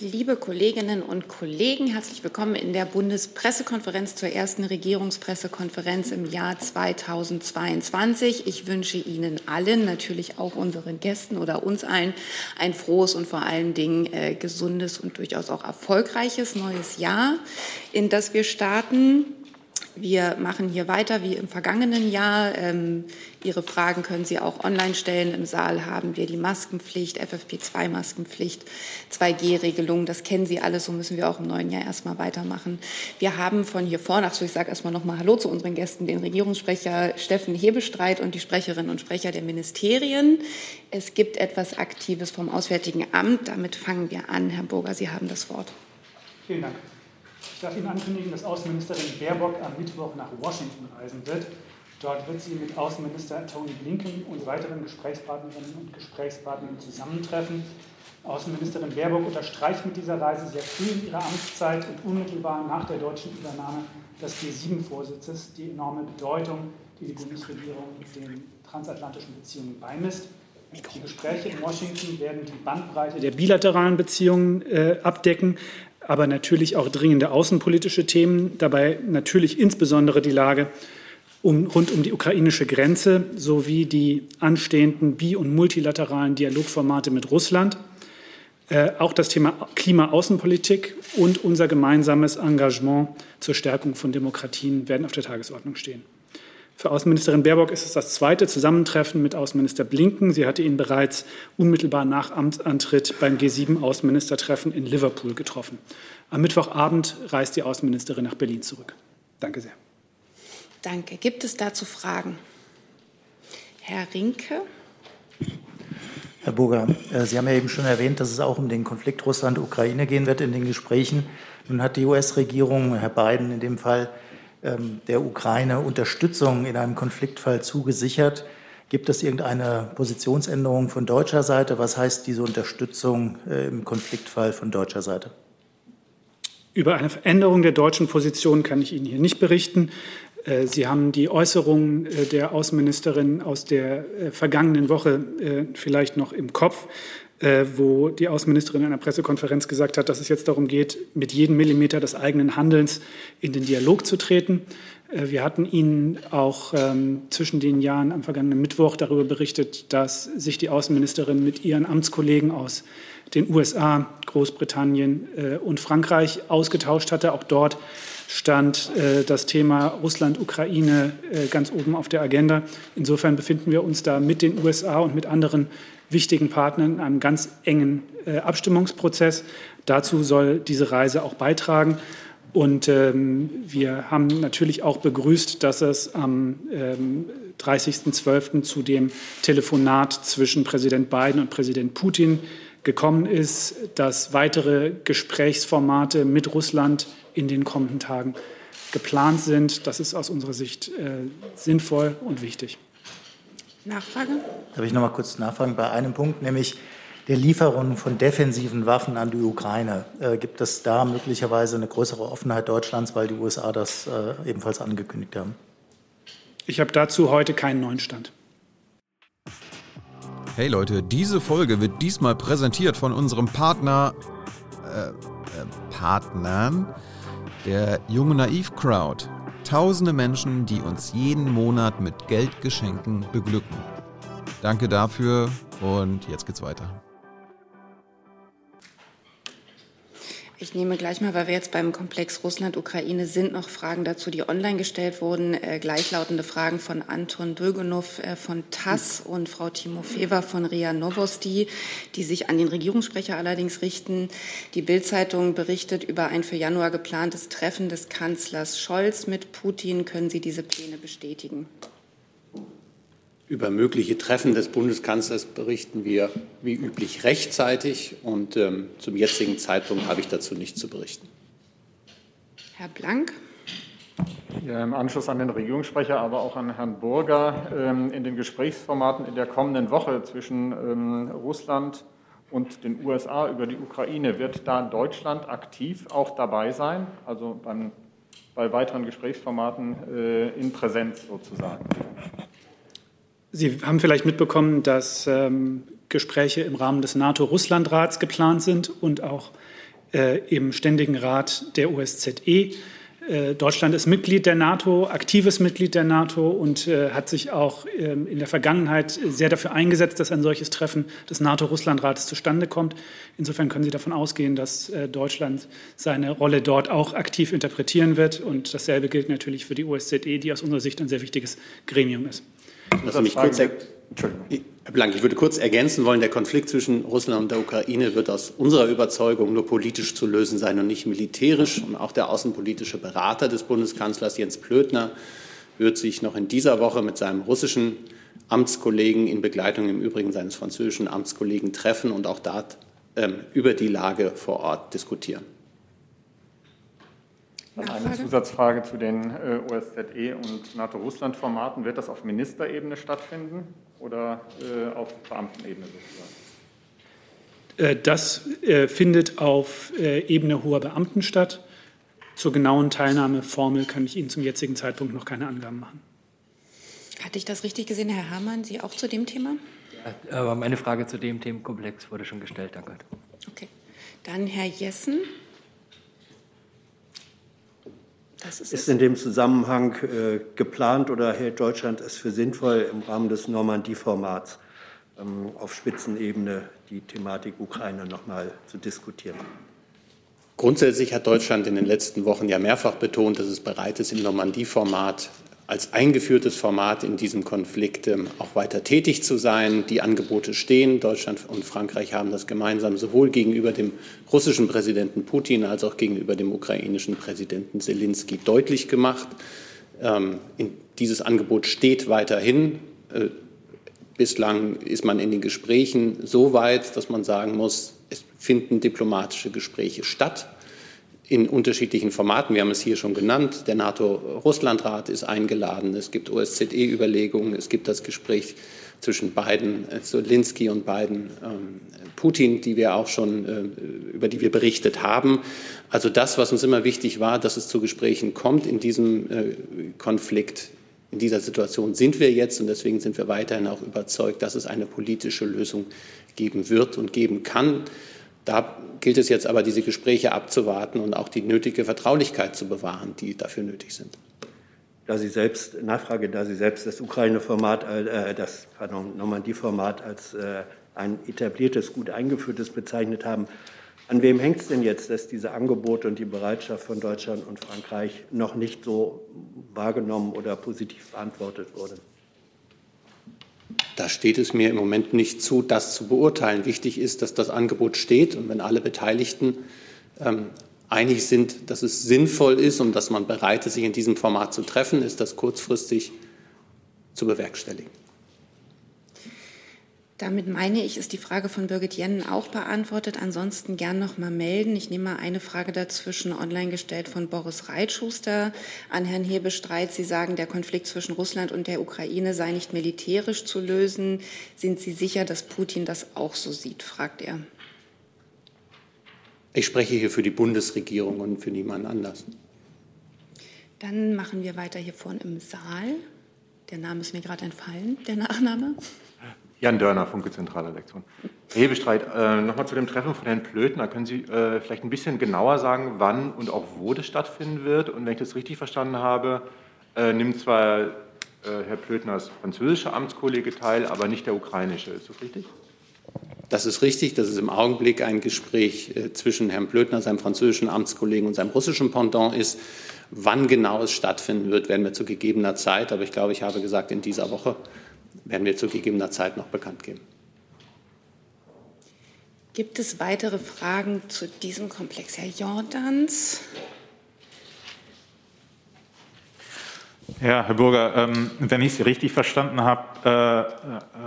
Liebe Kolleginnen und Kollegen, herzlich willkommen in der Bundespressekonferenz zur ersten Regierungspressekonferenz im Jahr 2022. Ich wünsche Ihnen allen, natürlich auch unseren Gästen oder uns allen, ein frohes und vor allen Dingen äh, gesundes und durchaus auch erfolgreiches neues Jahr, in das wir starten. Wir machen hier weiter wie im vergangenen Jahr. Ähm, Ihre Fragen können Sie auch online stellen. Im Saal haben wir die Maskenpflicht, FFP2-Maskenpflicht, 2G-Regelung. Das kennen Sie alles. So müssen wir auch im neuen Jahr erstmal weitermachen. Wir haben von hier vorne, ach ich sage erstmal nochmal Hallo zu unseren Gästen, den Regierungssprecher Steffen Hebestreit und die Sprecherinnen und Sprecher der Ministerien. Es gibt etwas Aktives vom Auswärtigen Amt. Damit fangen wir an. Herr Burger, Sie haben das Wort. Vielen Dank. Ich darf Ihnen ankündigen, dass Außenministerin Baerbock am Mittwoch nach Washington reisen wird. Dort wird sie mit Außenminister Tony Blinken und weiteren Gesprächspartnerinnen und Gesprächspartnern zusammentreffen. Außenministerin Baerbock unterstreicht mit dieser Reise sehr früh in ihrer Amtszeit und unmittelbar nach der deutschen Übernahme des G7-Vorsitzes die enorme Bedeutung, die die Bundesregierung den transatlantischen Beziehungen beimisst. Die Gespräche in Washington werden die Bandbreite der bilateralen Beziehungen äh, abdecken, aber natürlich auch dringende außenpolitische Themen, dabei natürlich insbesondere die Lage um, rund um die ukrainische Grenze sowie die anstehenden bi- und multilateralen Dialogformate mit Russland. Äh, auch das Thema Klimaaußenpolitik und unser gemeinsames Engagement zur Stärkung von Demokratien werden auf der Tagesordnung stehen. Für Außenministerin Baerbock ist es das zweite Zusammentreffen mit Außenminister Blinken. Sie hatte ihn bereits unmittelbar nach Amtsantritt beim G7-Außenministertreffen in Liverpool getroffen. Am Mittwochabend reist die Außenministerin nach Berlin zurück. Danke sehr. Danke. Gibt es dazu Fragen? Herr Rinke. Herr Burger, äh, Sie haben ja eben schon erwähnt, dass es auch um den Konflikt Russland-Ukraine gehen wird in den Gesprächen. Nun hat die US-Regierung, Herr Biden in dem Fall, der Ukraine Unterstützung in einem Konfliktfall zugesichert. Gibt es irgendeine Positionsänderung von deutscher Seite? Was heißt diese Unterstützung äh, im Konfliktfall von deutscher Seite? Über eine Veränderung der deutschen Position kann ich Ihnen hier nicht berichten. Äh, Sie haben die Äußerungen der Außenministerin aus der vergangenen Woche vielleicht noch im Kopf. Äh, wo die Außenministerin in einer Pressekonferenz gesagt hat, dass es jetzt darum geht, mit jedem Millimeter des eigenen Handelns in den Dialog zu treten. Äh, wir hatten Ihnen auch ähm, zwischen den Jahren am vergangenen Mittwoch darüber berichtet, dass sich die Außenministerin mit ihren Amtskollegen aus den USA, Großbritannien äh, und Frankreich ausgetauscht hatte. Auch dort stand äh, das Thema Russland-Ukraine äh, ganz oben auf der Agenda. Insofern befinden wir uns da mit den USA und mit anderen wichtigen Partnern in einem ganz engen äh, Abstimmungsprozess. Dazu soll diese Reise auch beitragen. Und ähm, wir haben natürlich auch begrüßt, dass es am ähm, 30.12. zu dem Telefonat zwischen Präsident Biden und Präsident Putin gekommen ist, dass weitere Gesprächsformate mit Russland in den kommenden Tagen geplant sind. Das ist aus unserer Sicht äh, sinnvoll und wichtig. Nachfrage? Darf ich noch mal kurz nachfragen bei einem Punkt, nämlich der Lieferung von defensiven Waffen an die Ukraine. Äh, gibt es da möglicherweise eine größere Offenheit Deutschlands, weil die USA das äh, ebenfalls angekündigt haben? Ich habe dazu heute keinen neuen Stand. Hey Leute, diese Folge wird diesmal präsentiert von unserem Partner, äh, äh Partnern, der Junge Naiv Crowd. Tausende Menschen, die uns jeden Monat mit Geldgeschenken beglücken. Danke dafür und jetzt geht's weiter. Ich nehme gleich mal, weil wir jetzt beim Komplex Russland-Ukraine sind, noch Fragen dazu, die online gestellt wurden. Äh, gleichlautende Fragen von Anton Dulgonow äh, von TASS und Frau Timofeva von RIA Novosti, die sich an den Regierungssprecher allerdings richten. Die Bild-Zeitung berichtet über ein für Januar geplantes Treffen des Kanzlers Scholz mit Putin. Können Sie diese Pläne bestätigen? Über mögliche Treffen des Bundeskanzlers berichten wir wie üblich rechtzeitig und ähm, zum jetzigen Zeitpunkt habe ich dazu nichts zu berichten. Herr Blank. Ja, Im Anschluss an den Regierungssprecher, aber auch an Herrn Burger, ähm, in den Gesprächsformaten in der kommenden Woche zwischen ähm, Russland und den USA über die Ukraine, wird da Deutschland aktiv auch dabei sein, also beim, bei weiteren Gesprächsformaten äh, in Präsenz sozusagen? Sie haben vielleicht mitbekommen, dass ähm, Gespräche im Rahmen des NATO-Russland-Rats geplant sind und auch äh, im Ständigen Rat der OSZE. Äh, Deutschland ist Mitglied der NATO, aktives Mitglied der NATO und äh, hat sich auch ähm, in der Vergangenheit sehr dafür eingesetzt, dass ein solches Treffen des NATO-Russland-Rates zustande kommt. Insofern können Sie davon ausgehen, dass äh, Deutschland seine Rolle dort auch aktiv interpretieren wird. Und dasselbe gilt natürlich für die OSZE, die aus unserer Sicht ein sehr wichtiges Gremium ist. Lassen mich kurz Herr Blank, ich würde kurz ergänzen wollen, der Konflikt zwischen Russland und der Ukraine wird aus unserer Überzeugung nur politisch zu lösen sein und nicht militärisch. Und auch der außenpolitische Berater des Bundeskanzlers Jens Plötner wird sich noch in dieser Woche mit seinem russischen Amtskollegen in Begleitung im Übrigen seines französischen Amtskollegen treffen und auch dort ähm, über die Lage vor Ort diskutieren. Dann eine Zusatzfrage zu den äh, OSZE und NATO-Russland-Formaten. Wird das auf Ministerebene stattfinden oder äh, auf Beamtenebene sozusagen? Äh, das findet auf Ebene hoher Beamten statt. Zur genauen Teilnahmeformel kann ich Ihnen zum jetzigen Zeitpunkt noch keine Angaben machen. Hatte ich das richtig gesehen, Herr Herrmann? Sie auch zu dem Thema? Ja, aber meine Frage zu dem Themenkomplex wurde schon gestellt. Danke. Okay. Dann Herr Jessen. Das ist, ist in dem Zusammenhang äh, geplant oder hält Deutschland es für sinnvoll, im Rahmen des Normandie-Formats ähm, auf Spitzenebene die Thematik Ukraine noch mal zu diskutieren? Grundsätzlich hat Deutschland in den letzten Wochen ja mehrfach betont, dass es bereit ist, im Normandie-Format als eingeführtes Format in diesem Konflikt ähm, auch weiter tätig zu sein. Die Angebote stehen. Deutschland und Frankreich haben das gemeinsam sowohl gegenüber dem russischen Präsidenten Putin als auch gegenüber dem ukrainischen Präsidenten Zelensky deutlich gemacht. Ähm, dieses Angebot steht weiterhin. Äh, bislang ist man in den Gesprächen so weit, dass man sagen muss, es finden diplomatische Gespräche statt in unterschiedlichen Formaten. Wir haben es hier schon genannt. Der NATO-Russland-Rat ist eingeladen. Es gibt OSZE-Überlegungen. Es gibt das Gespräch zwischen beiden, äh, Zelensky und beiden ähm, Putin, die wir auch schon, äh, über die wir berichtet haben. Also das, was uns immer wichtig war, dass es zu Gesprächen kommt in diesem äh, Konflikt, in dieser Situation sind wir jetzt und deswegen sind wir weiterhin auch überzeugt, dass es eine politische Lösung geben wird und geben kann. Da gilt es jetzt aber, diese Gespräche abzuwarten und auch die nötige Vertraulichkeit zu bewahren, die dafür nötig sind. Da Sie selbst, Nachfrage, da Sie selbst das Ukraine-Format, äh, das Normandie-Format als äh, ein etabliertes, gut eingeführtes bezeichnet haben, an wem hängt es denn jetzt, dass diese Angebote und die Bereitschaft von Deutschland und Frankreich noch nicht so wahrgenommen oder positiv beantwortet wurden? Da steht es mir im Moment nicht zu, das zu beurteilen. Wichtig ist, dass das Angebot steht und wenn alle Beteiligten ähm, einig sind, dass es sinnvoll ist und dass man bereit ist, sich in diesem Format zu treffen, ist das kurzfristig zu bewerkstelligen. Damit meine ich, ist die Frage von Birgit Jennen auch beantwortet. Ansonsten gern noch mal melden. Ich nehme mal eine Frage dazwischen online gestellt von Boris Reitschuster an Herrn Hebestreit. Sie sagen, der Konflikt zwischen Russland und der Ukraine sei nicht militärisch zu lösen. Sind Sie sicher, dass Putin das auch so sieht? fragt er. Ich spreche hier für die Bundesregierung und für niemanden anders. Dann machen wir weiter hier vorne im Saal. Der Name ist mir gerade entfallen, der Nachname. Jan Dörner, Funke Zentralredaktion. Herr Hebestreit, äh, nochmal zu dem Treffen von Herrn Plötner. Können Sie äh, vielleicht ein bisschen genauer sagen, wann und auch wo das stattfinden wird? Und wenn ich das richtig verstanden habe, äh, nimmt zwar äh, Herr Plötners französischer Amtskollege teil, aber nicht der ukrainische. Ist das richtig? Das ist richtig. Das ist im Augenblick ein Gespräch äh, zwischen Herrn Plötner, seinem französischen Amtskollegen und seinem russischen Pendant ist. Wann genau es stattfinden wird, werden wir zu gegebener Zeit, aber ich glaube, ich habe gesagt, in dieser Woche werden wir zu gegebener Zeit noch bekannt geben. Gibt es weitere Fragen zu diesem Komplex, Herr Jordans? Ja, Herr Burger, ähm, wenn ich Sie richtig verstanden habe,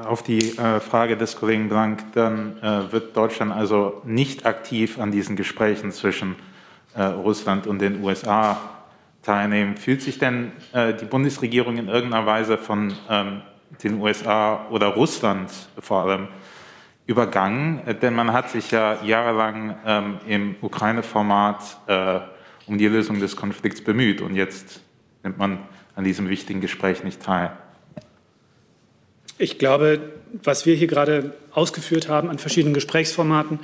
äh, auf die äh, Frage des Kollegen Blank, dann äh, wird Deutschland also nicht aktiv an diesen Gesprächen zwischen äh, Russland und den USA teilnehmen. Fühlt sich denn äh, die Bundesregierung in irgendeiner Weise von ähm, den USA oder Russland vor allem übergangen, denn man hat sich ja jahrelang ähm, im Ukraine-Format äh, um die Lösung des Konflikts bemüht und jetzt nimmt man an diesem wichtigen Gespräch nicht teil. Ich glaube, was wir hier gerade ausgeführt haben an verschiedenen Gesprächsformaten,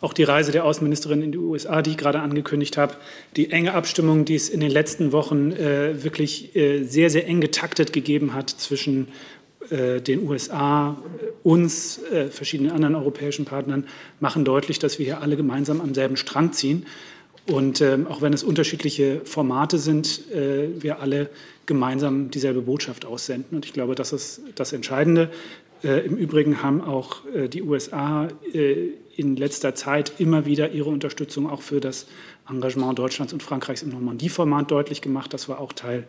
auch die Reise der Außenministerin in die USA, die ich gerade angekündigt habe, die enge Abstimmung, die es in den letzten Wochen äh, wirklich äh, sehr, sehr eng getaktet gegeben hat zwischen den USA, uns, äh, verschiedenen anderen europäischen Partnern, machen deutlich, dass wir hier alle gemeinsam am selben Strang ziehen. Und ähm, auch wenn es unterschiedliche Formate sind, äh, wir alle gemeinsam dieselbe Botschaft aussenden. Und ich glaube, das ist das Entscheidende. Äh, Im Übrigen haben auch äh, die USA äh, in letzter Zeit immer wieder ihre Unterstützung auch für das Engagement Deutschlands und Frankreichs im Normandie-Format deutlich gemacht. Das war auch Teil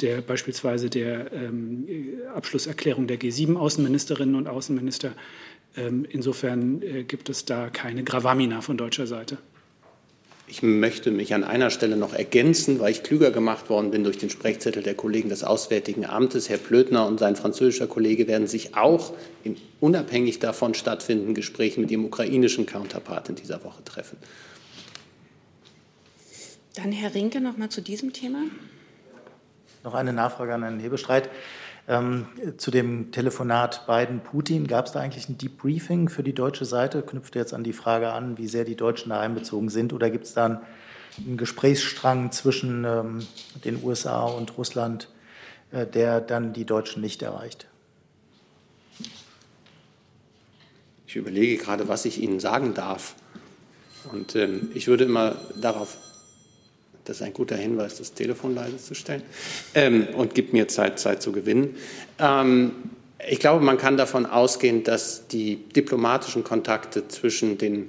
der beispielsweise der ähm, Abschlusserklärung der G7-Außenministerinnen und Außenminister. Ähm, insofern äh, gibt es da keine Gravamina von deutscher Seite. Ich möchte mich an einer Stelle noch ergänzen, weil ich klüger gemacht worden bin durch den Sprechzettel der Kollegen des Auswärtigen Amtes. Herr Plötner und sein französischer Kollege werden sich auch in unabhängig davon stattfindenden Gesprächen mit ihrem ukrainischen Counterpart in dieser Woche treffen. Dann Herr Rinke noch mal zu diesem Thema. Noch eine Nachfrage an Herrn Hebestreit. Ähm, zu dem Telefonat Biden-Putin, gab es da eigentlich ein Debriefing für die deutsche Seite? Knüpft jetzt an die Frage an, wie sehr die Deutschen da einbezogen sind? Oder gibt es da einen, einen, Gesprächsstrang zwischen ähm, den USA und Russland, äh, der dann die Deutschen nicht erreicht? Ich überlege gerade, was ich Ihnen sagen darf. Und ähm, ich würde immer darauf das ist ein guter Hinweis, das Telefon leise zu stellen ähm, und gibt mir Zeit, Zeit zu gewinnen. Ähm, ich glaube, man kann davon ausgehen, dass die diplomatischen Kontakte zwischen den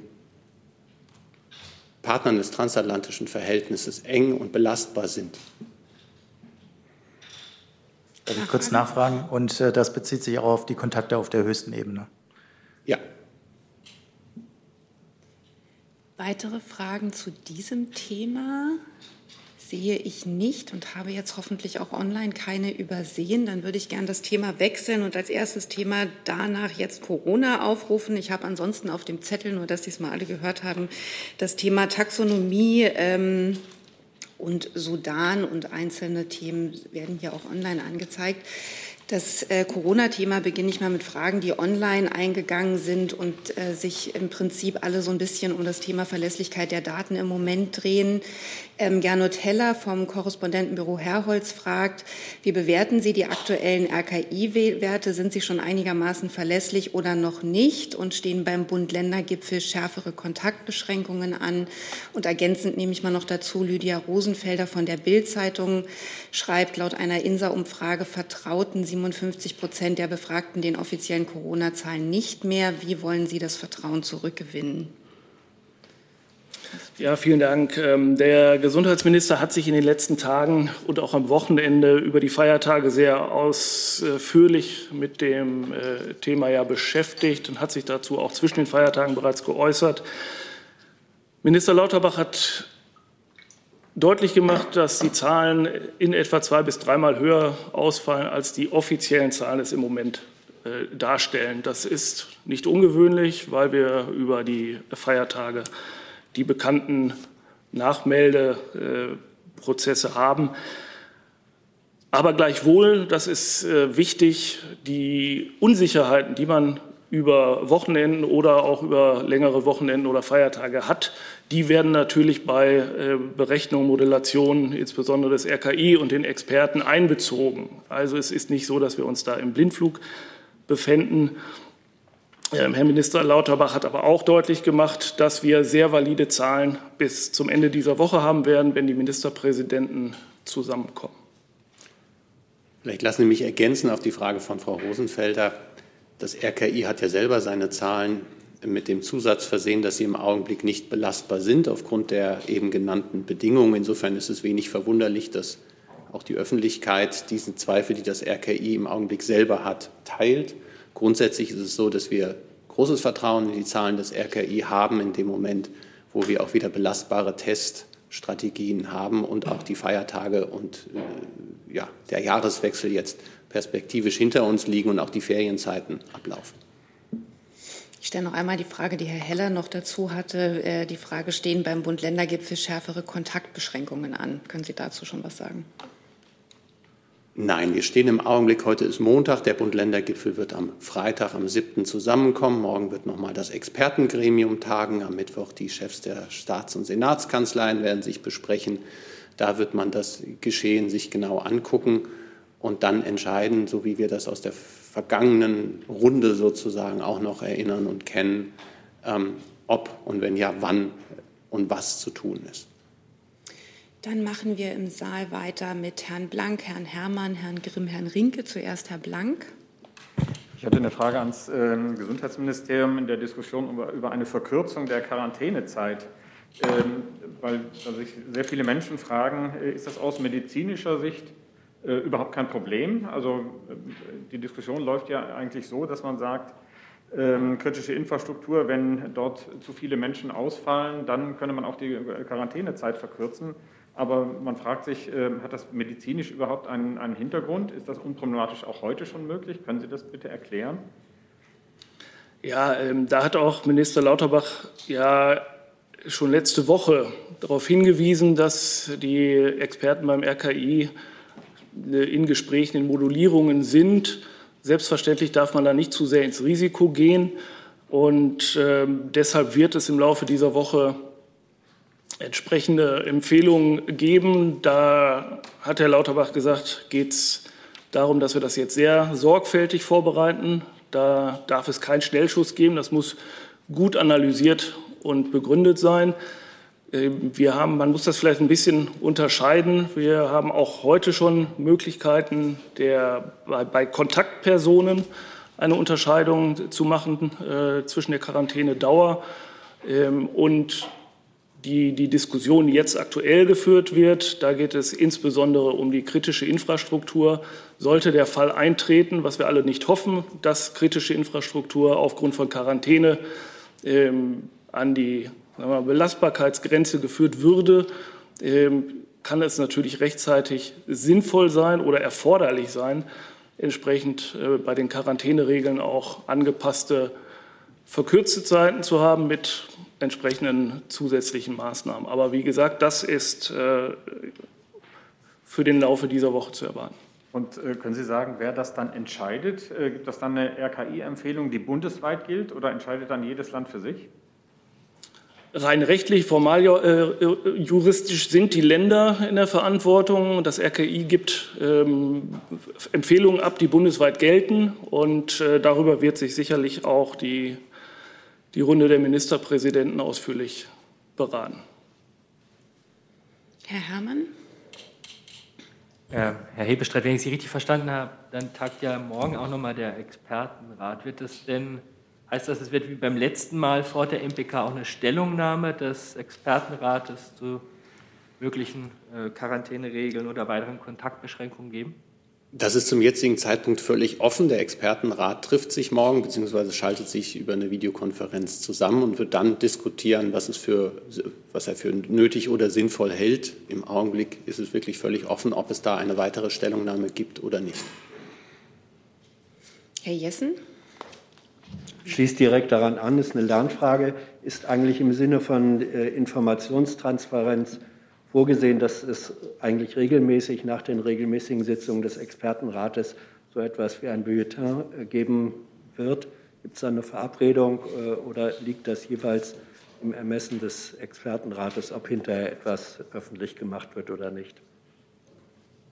Partnern des transatlantischen Verhältnisses eng und belastbar sind. Darf ich kurz nachfragen? Und äh, das bezieht sich auch auf die Kontakte auf der höchsten Ebene. Ja. Weitere Fragen zu diesem Thema? Sehe ich nicht und habe jetzt hoffentlich auch online keine übersehen. Dann würde ich gerne das Thema wechseln und als erstes Thema danach jetzt Corona aufrufen. Ich habe ansonsten auf dem Zettel, nur dass Sie es mal alle gehört haben, das Thema Taxonomie. Ähm, und Sudan und einzelne Themen werden hier auch online angezeigt. Das äh, Corona-Thema beginne ich mal mit Fragen, die online eingegangen sind und äh, sich im Prinzip alle so ein bisschen um das Thema Verlässlichkeit der Daten im Moment drehen. Ähm, Gernot Heller vom Korrespondentenbüro Herholz fragt, wie bewerten Sie die aktuellen RKI-Werte? Sind sie schon einigermaßen verlässlich oder noch nicht? Und stehen beim Bund-Länder-Gipfel schärfere Kontaktbeschränkungen an? Und ergänzend nehme ich mal noch dazu, Lydia Rosenfelder von der Bild-Zeitung schreibt, laut einer INSA-Umfrage vertrauten 57 Prozent der Befragten den offiziellen Corona-Zahlen nicht mehr. Wie wollen Sie das Vertrauen zurückgewinnen? Ja, vielen Dank. Ähm, der Gesundheitsminister hat sich in den letzten Tagen und auch am Wochenende über die Feiertage sehr ausführlich mit dem äh, Thema ja beschäftigt und hat sich dazu auch zwischen den Feiertagen bereits geäußert. Minister Lauterbach hat deutlich gemacht, dass die Zahlen in etwa zwei bis dreimal höher ausfallen, als die offiziellen Zahlen es im Moment äh, darstellen. Das ist nicht ungewöhnlich, weil wir über die Feiertage die bekannten Nachmeldeprozesse haben. Aber gleichwohl, das ist äh, wichtig, die Unsicherheiten, die man über Wochenenden oder auch über längere Wochenenden oder Feiertage hat, die werden natürlich bei äh, Berechnung, Modellation, insbesondere des RKI und den Experten einbezogen. Also es ist nicht so, dass wir uns da im Blindflug befänden. Ähm, Herr Minister Lauterbach hat aber auch deutlich gemacht, dass wir sehr valide Zahlen bis zum Ende dieser Woche haben werden, wenn die Ministerpräsidenten zusammenkommen. Vielleicht lassen Sie mich ergänzen auf die Frage von Frau Rosenfelder. Das RKI hat ja selber seine Zahlen mit dem Zusatz versehen, dass sie im Augenblick nicht belastbar sind aufgrund der eben genannten Bedingungen. Insofern ist es wenig verwunderlich, dass auch die Öffentlichkeit diesen Zweifel, die das RKI im Augenblick selber hat, teilt. Grundsätzlich ist es so, dass wir großes Vertrauen in die Zahlen des RKI haben in dem Moment, wo wir auch wieder belastbare Teststrategien haben und auch die Feiertage und äh, ja, der Jahreswechsel jetzt perspektivisch hinter uns liegen und auch die Ferienzeiten ablaufen. Ich stelle noch einmal die Frage, die Herr Heller noch dazu hatte. Äh, die Frage, stehen beim Bund-Länder-Gipfel schärfere Kontaktbeschränkungen an? Können Sie dazu schon was sagen? Nein, wir stehen im Augenblick, heute ist Montag, der Bund-Länder-Gipfel wird am Freitag, am 7. zusammenkommen. Morgen wird nochmal das Expertengremium tagen. Am Mittwoch die Chefs der Staats- und Senatskanzleien werden sich besprechen. Da wird man das Geschehen sich genau angucken und dann entscheiden, so wie wir das aus der vergangenen Runde sozusagen auch noch erinnern und kennen, ähm, ob und wenn ja, wann und was zu tun ist. Dann machen wir im Saal weiter mit Herrn Blank, Herrn Herrmann, Herrn Grimm, Herrn Rinke. Zuerst Herr Blank. Ich hatte eine Frage ans äh, Gesundheitsministerium in der Diskussion über, über eine Verkürzung der Quarantänezeit, ähm, weil also sich sehr viele Menschen fragen, äh, ist das aus medizinischer Sicht äh, überhaupt kein Problem? Also äh, die Diskussion läuft ja eigentlich so, dass man sagt, ähm, kritische Infrastruktur, wenn dort zu viele Menschen ausfallen, dann könne man auch die Quarantänezeit verkürzen. Aber man fragt sich, ähm, hat das medizinisch überhaupt einen, einen Hintergrund? Ist das unproblematisch auch heute schon möglich? Können Sie das bitte erklären? Ja, ähm, da hat auch Minister Lauterbach ja schon letzte Woche darauf hingewiesen, dass die Experten beim RKI äh, in Gesprächen, in Modulierungen sind. Selbstverständlich darf man da nicht zu sehr ins Risiko gehen. Und äh, deshalb wird es im Laufe dieser Woche entsprechende Empfehlungen geben. Da hat Herr Lauterbach gesagt, geht es darum, dass wir das jetzt sehr sorgfältig vorbereiten. Da darf es keinen Schnellschuss geben. Das muss gut analysiert und begründet sein. Ähm, wir haben, man muss das vielleicht ein bisschen unterscheiden. Wir haben auch heute schon Möglichkeiten, der, bei, bei Kontaktpersonen eine Unterscheidung zu machen äh, zwischen der Quarantänedauer ähm, und die, die Diskussion, die jetzt aktuell geführt wird, da geht es insbesondere um die kritische Infrastruktur. Sollte der Fall eintreten, was wir alle nicht hoffen, dass kritische Infrastruktur aufgrund von Quarantäne ähm, an die wir, Belastbarkeitsgrenze geführt würde, ähm, kann es natürlich rechtzeitig sinnvoll sein oder erforderlich sein, entsprechend äh, bei den Quarantäneregeln auch angepasste verkürzte Zeiten zu haben mit entsprechenden zusätzlichen Maßnahmen. Aber wie gesagt, das ist äh, für den Laufe dieser Woche zu erwarten. Und äh, können Sie sagen, wer das dann entscheidet? Gibt es dann eine RKI-Empfehlung, die bundesweit gilt, oder entscheidet dann jedes Land für sich? Rein rechtlich, formal äh, juristisch sind die Länder in der Verantwortung. Das RKI gibt ähm, Empfehlungen ab, die bundesweit gelten. Und äh, darüber wird sich sicherlich auch die die Runde der Ministerpräsidenten ausführlich beraten. Herr Herrmann? Ja, Herr Hebestreit, wenn ich Sie richtig verstanden habe, dann tagt ja morgen auch nochmal der Expertenrat. Wird es denn, heißt das, es wird wie beim letzten Mal vor der MPK auch eine Stellungnahme des Expertenrates zu möglichen äh, Quarantäneregeln oder weiteren Kontaktbeschränkungen geben? Das ist zum jetzigen Zeitpunkt völlig offen. Der Expertenrat trifft sich morgen bzw. schaltet sich über eine Videokonferenz zusammen und wird dann diskutieren, was, es für, was er für nötig oder sinnvoll hält. Im Augenblick ist es wirklich völlig offen, ob es da eine weitere Stellungnahme gibt oder nicht. Herr Jessen? Schließt direkt daran an, ist eine Lernfrage, ist eigentlich im Sinne von äh, Informationstransparenz vorgesehen, dass es eigentlich regelmäßig nach den regelmäßigen Sitzungen des Expertenrates so etwas wie ein Bulletin äh, geben wird. Gibt es da eine Verabredung äh, oder liegt das jeweils im Ermessen des Expertenrates, ob hinterher etwas öffentlich gemacht wird oder nicht?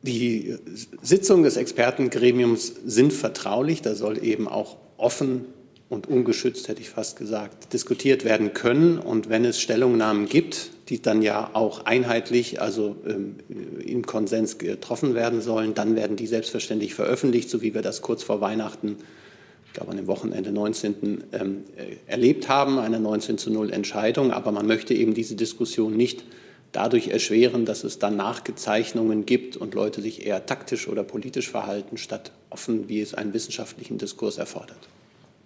Die Sitzungen des Expertengremiums sind vertraulich. Da soll eben auch offen und ungeschützt, hätte ich fast gesagt, diskutiert werden können. Und wenn es Stellungnahmen gibt, die dann ja auch einheitlich, also ähm, im Konsens getroffen werden sollen, dann werden die selbstverständlich veröffentlicht, so wie wir das kurz vor Weihnachten, ich glaube an dem Wochenende 19. Ähm, äh, erlebt haben, eine 19 zu 0 Entscheidung. Aber man möchte eben diese Diskussion nicht dadurch erschweren, dass es dann Nachgezeichnungen gibt und Leute sich eher taktisch oder politisch verhalten, statt offen, wie es einen wissenschaftlichen Diskurs erfordert.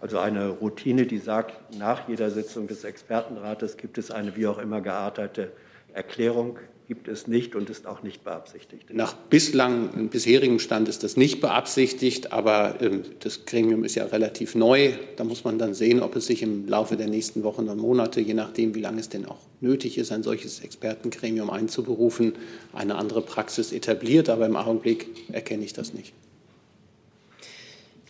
Also eine Routine, die sagt, nach jeder Sitzung des Expertenrates gibt es eine wie auch immer geartete Erklärung, gibt es nicht und ist auch nicht beabsichtigt. Nach bislang, bisherigem Stand ist das nicht beabsichtigt, aber ähm, das Gremium ist ja relativ neu. Da muss man dann sehen, ob es sich im Laufe der nächsten Wochen und Monate, je nachdem, wie lange es denn auch nötig ist, ein solches Expertengremium einzuberufen, eine andere Praxis etabliert. Aber im Augenblick erkenne ich das nicht.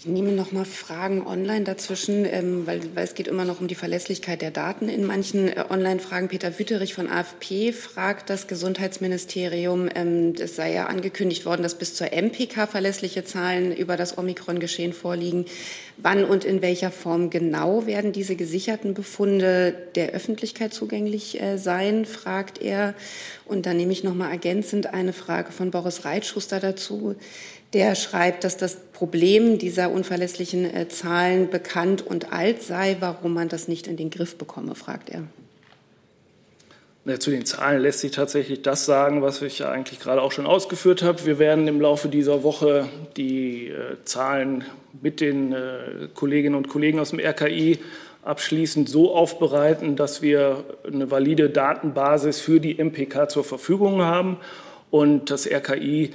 Ich nehme noch mal Fragen online dazwischen, ähm, weil, weil, es geht immer noch um die Verlässlichkeit der Daten in manchen äh, Online-Fragen. Peter Wüterich von AFP fragt das Gesundheitsministerium, ähm, es sei ja angekündigt worden, dass bis zur MPK verlässliche Zahlen über das Omikron-Geschehen vorliegen. Wann und in welcher Form genau werden diese gesicherten Befunde der Öffentlichkeit zugänglich äh, sein, fragt er. Und dann nehme ich noch mal ergänzend eine Frage von Boris Reitschuster dazu der schreibt, dass das Problem dieser unverlässlichen äh, Zahlen bekannt und alt sei. Warum man das nicht in den Griff bekomme, fragt er. Zu den Zahlen lässt sich tatsächlich das sagen, was ich ja eigentlich gerade auch schon ausgeführt habe. Wir werden im Laufe dieser Woche die äh, Zahlen mit den äh, Kolleginnen und Kollegen aus dem RKI abschließend so aufbereiten, dass wir eine valide Datenbasis für die MPK zur Verfügung haben und das RKI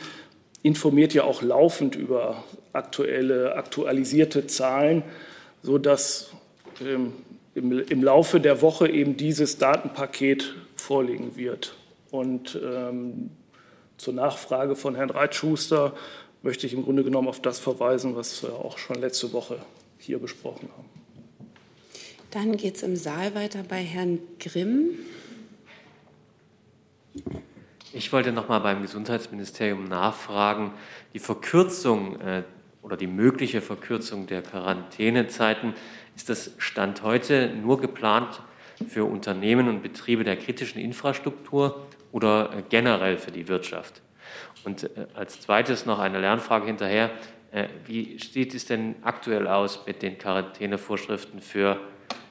informiert ja auch laufend über aktuelle, aktualisierte Zahlen, sodass ähm, im, im, Laufe der Woche eben dieses Datenpaket vorliegen wird. Und ähm, zur Nachfrage von Herrn Reitschuster möchte ich im Grunde genommen auf das verweisen, was wir auch schon letzte Woche hier besprochen haben. Dann geht es im Saal weiter bei Herrn Grimm. Ich wollte noch mal beim Gesundheitsministerium nachfragen, die Verkürzung äh, oder die mögliche Verkürzung der Quarantänezeiten, ist das Stand heute nur geplant für Unternehmen und Betriebe der kritischen Infrastruktur oder äh, generell für die Wirtschaft? Und äh, als zweites noch eine Lernfrage hinterher. Äh, wie sieht es denn aktuell aus mit den Quarantänevorschriften für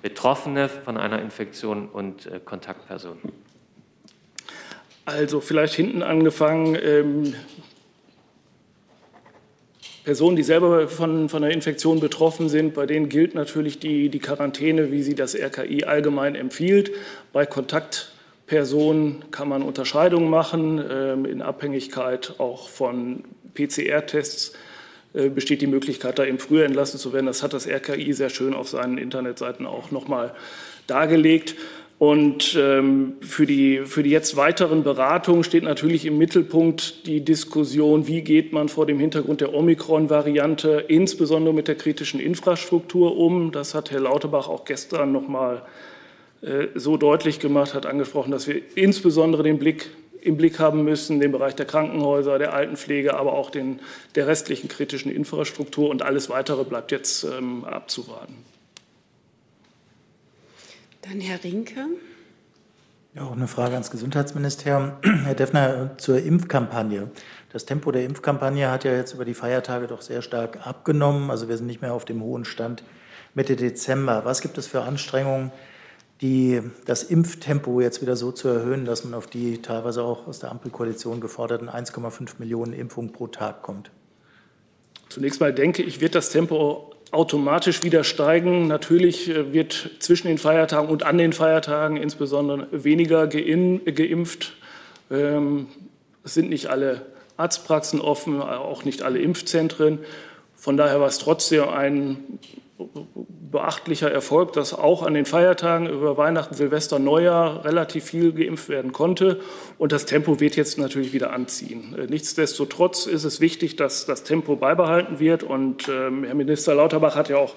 Betroffene von einer Infektion und äh, Kontaktpersonen? Also vielleicht hinten angefangen, ähm, Personen, die selber von, von einer Infektion betroffen sind, bei denen gilt natürlich die, die Quarantäne, wie sie das RKI allgemein empfiehlt. Bei Kontaktpersonen kann man Unterscheidungen machen, ähm, in Abhängigkeit auch von PCR-Tests äh, besteht die Möglichkeit, da eben früher entlassen zu werden. Das hat das RKI sehr schön auf seinen Internetseiten auch nochmal dargelegt. Und ähm, für, die, für die jetzt weiteren Beratungen steht natürlich im Mittelpunkt die Diskussion, wie geht man vor dem Hintergrund der Omikron-Variante insbesondere mit der kritischen Infrastruktur um. Das hat Herr Lauterbach auch gestern noch mal äh, so deutlich gemacht, hat angesprochen, dass wir insbesondere den Blick im Blick haben müssen, den Bereich der Krankenhäuser, der Altenpflege, aber auch den, der restlichen kritischen Infrastruktur. Und alles Weitere bleibt jetzt ähm, abzuwarten. Dann Herr Rinke. Ja, auch eine Frage ans Gesundheitsministerium. Herr Deffner, zur Impfkampagne. Das Tempo der Impfkampagne hat ja jetzt über die Feiertage doch sehr stark abgenommen. Also wir sind nicht mehr auf dem hohen Stand Mitte Dezember. Was gibt es für Anstrengungen, die, das Impftempo jetzt wieder so zu erhöhen, dass man auf die teilweise auch aus der Ampelkoalition geforderten 1,5 Millionen Impfungen pro Tag kommt? Zunächst mal denke ich, wird das Tempo automatisch wieder steigen. Natürlich äh, wird zwischen den Feiertagen und an den Feiertagen insbesondere weniger geimpft. Ähm, es sind nicht alle Arztpraxen offen, auch nicht alle Impfzentren. Von daher war es trotzdem ein beachtlicher Erfolg, dass auch an den Feiertagen über Weihnachten, Silvester, Neujahr relativ viel geimpft werden konnte. Und das Tempo wird jetzt natürlich wieder anziehen. Äh, nichtsdestotrotz ist es wichtig, dass das Tempo beibehalten wird. Und ähm, Herr Minister Lauterbach hat ja auch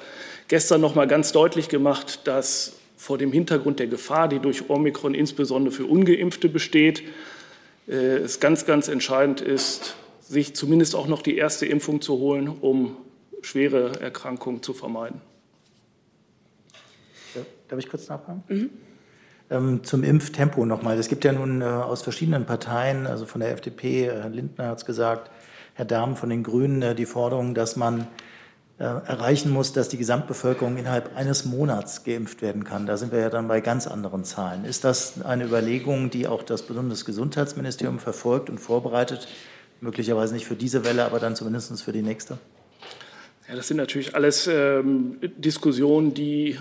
gestern noch mal ganz deutlich gemacht, dass vor dem Hintergrund der Gefahr, die durch Omikron insbesondere für Ungeimpfte besteht, äh, es ganz, ganz entscheidend ist, sich zumindest auch noch die erste Impfung zu holen, um schwere Erkrankungen zu vermeiden. Darf ich kurz nachfragen? Mhm. Ähm, zum Impftempo nochmal. Es gibt ja nun äh, aus verschiedenen Parteien, also von der FDP, äh, Herr Lindner hat es gesagt, Herr Dahm von den Grünen, äh, die Forderung, dass man äh, erreichen muss, dass die Gesamtbevölkerung innerhalb eines Monats geimpft werden kann. Da sind wir ja dann bei ganz anderen Zahlen. Ist das eine Überlegung, die auch das Bundesgesundheitsministerium verfolgt und vorbereitet? Möglicherweise nicht für diese Welle, aber dann zumindest für die nächste? Ja, das sind natürlich alles ähm, Diskussionen, die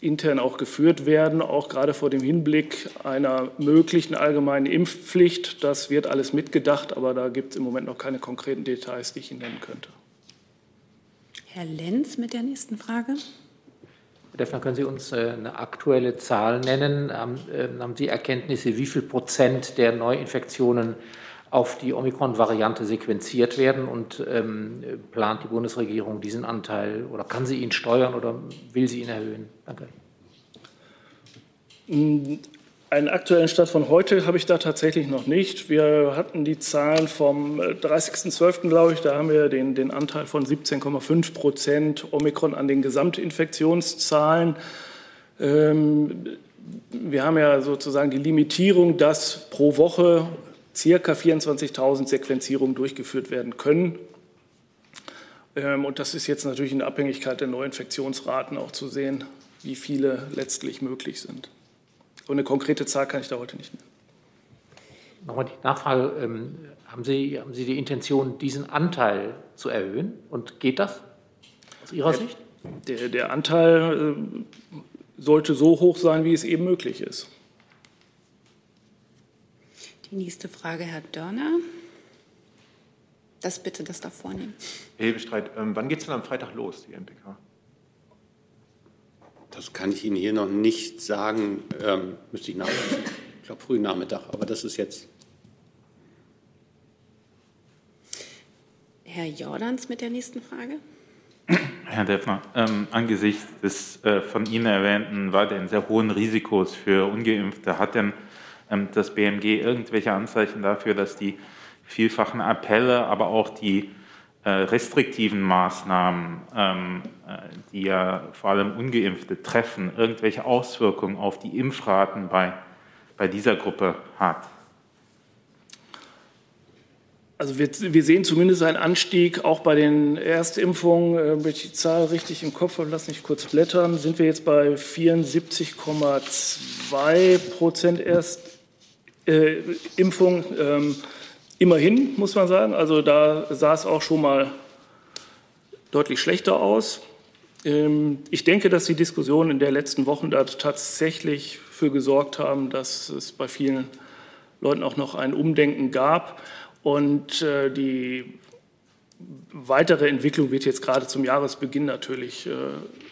intern auch geführt werden, auch gerade vor dem Hinblick einer möglichen allgemeinen Impfpflicht. Das wird alles mitgedacht, aber da gibt es im Moment noch keine konkreten Details, die ich Ihnen nennen könnte. Herr Lenz mit der nächsten Frage. Herr Deffner, können Sie uns äh, eine aktuelle Zahl nennen? Haben, ähm, haben Sie Erkenntnisse, wie viel Prozent der Neuinfektionen auf die Omikron-Variante sequenziert werden und ähm, plant die Bundesregierung diesen Anteil oder kann sie ihn steuern oder will sie ihn erhöhen? Danke. Einen aktuellen Stand von heute habe ich da tatsächlich noch nicht. Wir hatten die Zahlen vom 30.12., glaube ich, da haben wir den, den Anteil von 17,5 Prozent Omikron an den Gesamtinfektionszahlen. Ähm, wir haben ja sozusagen die Limitierung, dass pro Woche circa 24.000 Sequenzierungen durchgeführt werden können. Ähm, und das ist jetzt natürlich in Abhängigkeit der Neuinfektionsraten auch zu sehen, wie viele letztlich möglich sind. Und eine konkrete Zahl kann ich da heute nicht nennen. Nochmal die Nachfrage. Ähm, haben, Sie, haben Sie die Intention, diesen Anteil zu erhöhen? Und geht das aus Ihrer der, Sicht? Der, der Anteil äh, sollte so hoch sein, wie es eben möglich ist. Die nächste Frage, Herr Dörner. Das bitte, das da vornehmen. Herr Hebestreit, ähm, wann geht es denn am Freitag los, die MPK? Das kann ich Ihnen hier noch nicht sagen. Ähm, müsste ich nachdenken. Ich glaube, frühen Nachmittag, aber das ist jetzt. Herr Jordans mit der nächsten Frage. Herr Deffner, ähm, angesichts des äh, von Ihnen erwähnten weiterhin sehr hohen Risikos für Ungeimpfte, hat denn das BMG irgendwelche Anzeichen dafür, dass die vielfachen Appelle, aber auch die äh, restriktiven Maßnahmen, ähm, äh, die ja vor allem ungeimpfte treffen, irgendwelche Auswirkungen auf die Impfraten bei, bei dieser Gruppe hat? Also wir, wir, sehen zumindest einen Anstieg auch bei den Erstimpfungen. Äh, wenn ich die Zahl richtig im Kopf habe, lass mich kurz blättern, sind wir jetzt bei 74,2 Prozent Erstimpfung. Äh, ähm, immerhin, muss man sagen. Also da sah es auch schon mal deutlich schlechter aus. Ähm, ich denke, dass die Diskussionen in der letzten Wochen da tatsächlich für gesorgt haben, dass es bei vielen Leuten auch noch ein Umdenken gab. Und äh, die weitere Entwicklung wird jetzt gerade zum Jahresbeginn natürlich äh,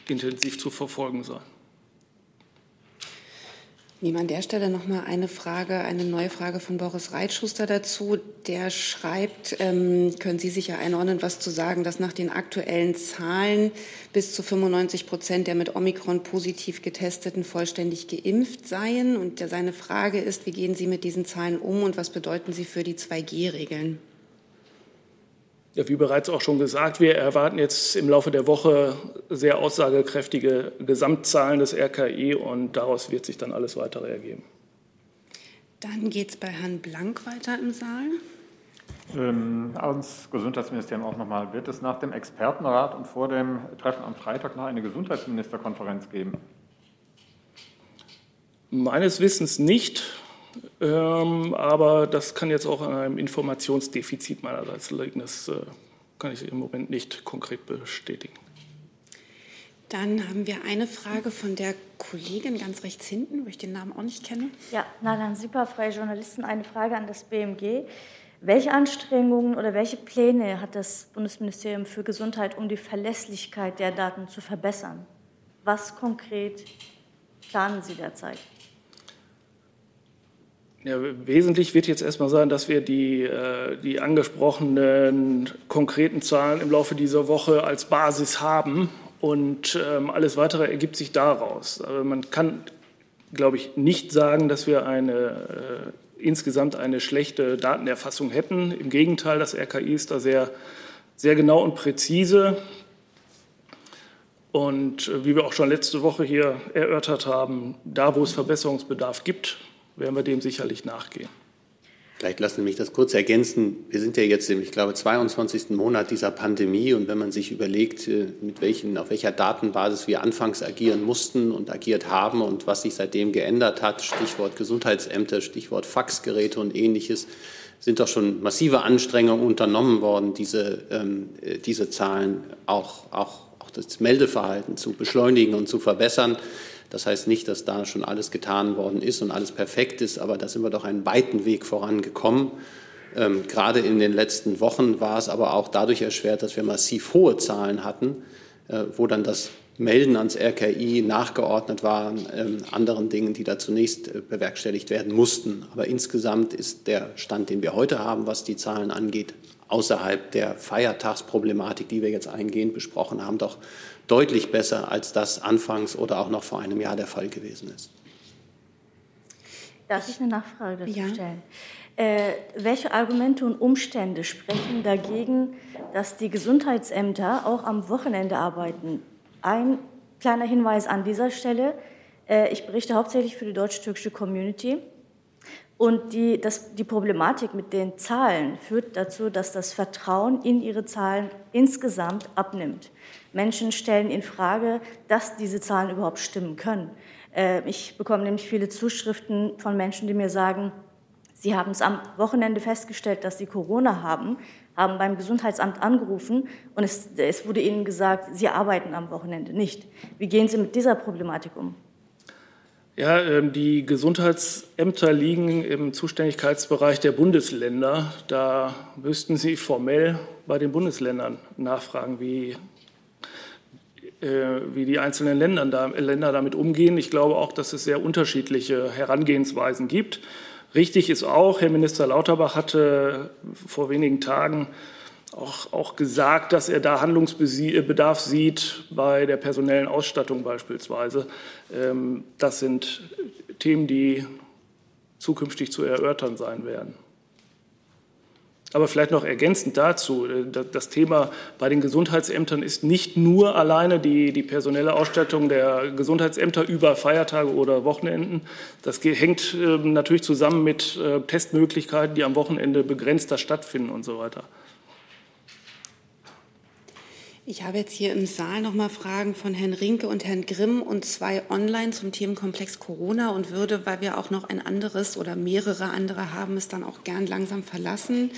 intensiv zu verfolgen sein. Nehmen an der Stelle noch mal eine Frage, eine neue Frage von Boris Reitschuster dazu. Der schreibt, ähm, können Sie sicher einordnen, was zu sagen, dass nach den aktuellen Zahlen bis zu 95 Prozent der mit Omikron positiv getesteten vollständig geimpft seien. Und seine Frage ist, wie gehen Sie mit diesen Zahlen um und was bedeuten sie für die 2G-Regeln? Ja, wie bereits auch schon gesagt, wir erwarten jetzt im Laufe der Woche sehr aussagekräftige Gesamtzahlen des RKI und daraus wird sich dann alles weitere ergeben. Dann geht es bei Herrn Blank weiter im Saal. Ähm, ans Gesundheitsministerium auch nochmal. Wird es nach dem Expertenrat und vor dem Treffen am Freitag noch eine Gesundheitsministerkonferenz geben? Meines Wissens nicht. Ähm, aber das kann jetzt auch an einem Informationsdefizit meinerseits liegen. Das äh, kann ich im Moment nicht konkret bestätigen. Dann haben wir eine Frage von der Kollegin ganz rechts hinten, wo ich den Namen auch nicht kenne. Ja, Nalan Super, freie Journalisten. Eine Frage an das BMG. Welche Anstrengungen oder welche Pläne hat das Bundesministerium für Gesundheit, um die Verlässlichkeit der Daten zu verbessern? Was konkret planen Sie derzeit? Ja, wesentlich wird jetzt erstmal sein, dass wir die, äh, die angesprochenen konkreten Zahlen im Laufe dieser Woche als Basis haben und ähm, alles weitere ergibt sich daraus. Aber man kann, glaube ich, nicht sagen, dass wir eine, äh, insgesamt eine schlechte Datenerfassung hätten. Im Gegenteil, das RKI ist da sehr, sehr genau und präzise. Und äh, wie wir auch schon letzte Woche hier erörtert haben, da, wo es Verbesserungsbedarf gibt, werden wir dem sicherlich nachgehen. Vielleicht lassen Sie mich das kurz ergänzen. Wir sind ja jetzt im, ich glaube, 22. Monat dieser Pandemie. Und wenn man sich überlegt, äh, mit welchen, auf welcher Datenbasis wir anfangs agieren mussten und agiert haben und was sich seitdem geändert hat, Stichwort Gesundheitsämter, Stichwort Faxgeräte und ähnliches, sind doch schon massive Anstrengungen unternommen worden, diese, ähm, äh, diese Zahlen auch, auch, auch das Meldeverhalten zu beschleunigen und zu verbessern. Das heißt nicht, dass da schon alles getan worden ist und alles perfekt ist, aber da sind wir doch einen weiten Weg vorangekommen. Ähm, gerade in den letzten Wochen war es aber auch dadurch erschwert, dass wir massiv hohe Zahlen hatten, äh, wo dann das Melden ans RKI nachgeordnet war ähm, anderen Dingen, die da zunächst äh, bewerkstelligt werden mussten. Aber insgesamt ist der Stand, den wir heute haben, was die Zahlen angeht, außerhalb der Feiertagsproblematik, die wir jetzt eingehend besprochen haben, doch deutlich besser, als das anfangs oder auch noch vor einem Jahr der Fall gewesen ist. Darf ich eine Nachfrage dazu ja. stellen? Äh, welche Argumente und Umstände sprechen dagegen, dass die Gesundheitsämter auch am Wochenende arbeiten? Ein kleiner Hinweis an dieser Stelle. Äh, ich berichte hauptsächlich für die deutsch-türkische Community. Und die, das, die Problematik mit den Zahlen führt dazu, dass das Vertrauen in ihre Zahlen insgesamt abnimmt. Menschen stellen in Frage, dass diese Zahlen überhaupt stimmen können. Äh, ich bekomme nämlich viele Zuschriften von Menschen, die mir sagen, sie haben es am Wochenende festgestellt, dass sie Corona haben, haben beim Gesundheitsamt angerufen und es, es wurde ihnen gesagt, sie arbeiten am Wochenende nicht. Wie gehen Sie mit dieser Problematik um? Ja, ähm, die Gesundheitsämter liegen im Zuständigkeitsbereich der Bundesländer. Da müssten Sie formell bei den Bundesländern nachfragen, wie, wie die einzelnen Länder damit umgehen. Ich glaube auch, dass es sehr unterschiedliche Herangehensweisen gibt. Richtig ist auch, Herr Minister Lauterbach hatte vor wenigen Tagen auch, auch gesagt, dass er da Handlungsbedarf sieht bei der personellen Ausstattung beispielsweise. Ähm, das sind Themen, die zukünftig zu erörtern sein werden. Aber vielleicht noch ergänzend dazu, äh, das Thema bei den Gesundheitsämtern ist nicht nur alleine die, die personelle Ausstattung der Gesundheitsämter über Feiertage oder Wochenenden. Das hängt ähm, natürlich zusammen mit äh, Testmöglichkeiten, die am Wochenende begrenzter stattfinden und so weiter. Ich habe jetzt hier im Saal noch mal Fragen von Herrn Rinke und Herrn Grimm und zwei online zum Themenkomplex Corona und würde, weil wir auch noch ein anderes oder mehrere andere haben, es dann auch gern langsam verlassen.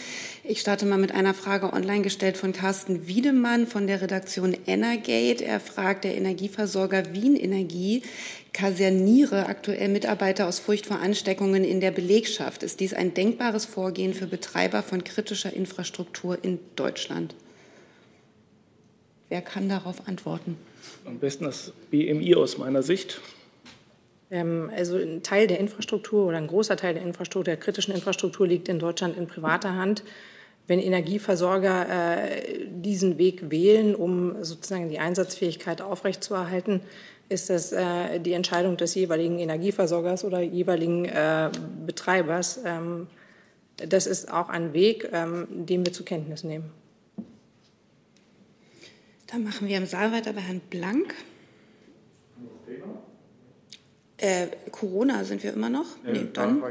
Ich starte mal mit einer Frage online gestellt von Carsten Wiedemann von der Redaktion Energate. Er fragt, der Energieversorger Wien Energie kaserniere aktuell Mitarbeiter aus Furcht vor Ansteckungen in der Belegschaft. Ist dies ein denkbares Vorgehen für Betreiber von kritischer Infrastruktur in Deutschland? Wer kann darauf antworten? Am besten das BMI aus meiner Sicht. Ähm, also ein Teil der Infrastruktur oder ein großer Teil der Infrastruktur, der kritischen Infrastruktur liegt in Deutschland in privater Hand. Wenn Energieversorger äh, diesen Weg wählen, um sozusagen die Einsatzfähigkeit aufrechtzuerhalten, ist das äh, die Entscheidung des jeweiligen Energieversorgers oder jeweiligen äh, Betreibers. Ähm, das ist auch ein Weg, ähm, den wir zur Kenntnis nehmen. Dann machen wir im Saal weiter bei Herrn Blank. Äh, Corona sind wir immer noch? Ja, nee, dann,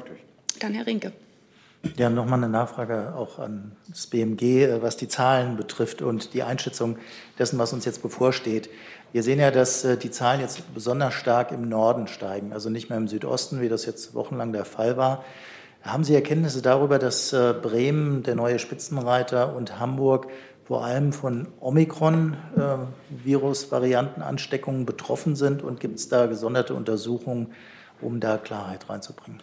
dann Herr Rinke. Ja, nochmal eine Nachfrage auch an das BMG, äh, was die Zahlen betrifft und die Einschätzung dessen, was uns jetzt bevorsteht. Wir sehen ja, dass äh, die Zahlen jetzt besonders stark im Norden steigen, also nicht mehr im Südosten, wie das jetzt wochenlang der Fall war. Haben Sie Erkenntnisse darüber, dass äh, Bremen, der neue Spitzenreiter, und Hamburg vor allem von Omikron-Virus-Variantenansteckungen betroffen sind? Und gibt es da gesonderte Untersuchungen, um da Klarheit reinzubringen?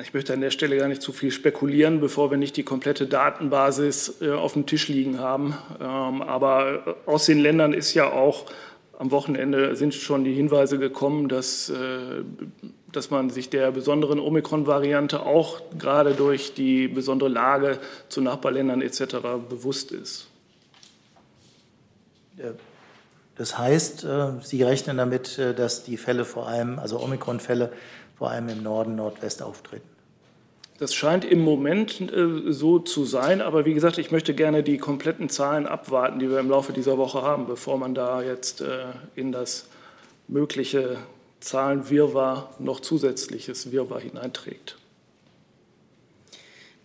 Ich möchte an der Stelle gar nicht zu viel spekulieren, bevor wir nicht die komplette Datenbasis äh, auf dem Tisch liegen haben. Ähm, aber aus den Ländern ist ja auch am Wochenende sind schon die Hinweise gekommen, dass, äh, dass man sich der besonderen Omikron-Variante auch gerade durch die besondere Lage zu Nachbarländern etc. bewusst ist. Das heißt, äh, Sie rechnen damit, äh, dass die Fälle vor allem, also Omikron-Fälle, vor allem im Norden, Nordwest auftreten. Das scheint im Moment äh, so zu sein, aber wie gesagt, ich möchte gerne die kompletten Zahlen abwarten, die wir im Laufe dieser Woche haben, bevor man da jetzt in das mögliche Zahlenwirrwarr noch zusätzliches Wirrwarr hineinträgt.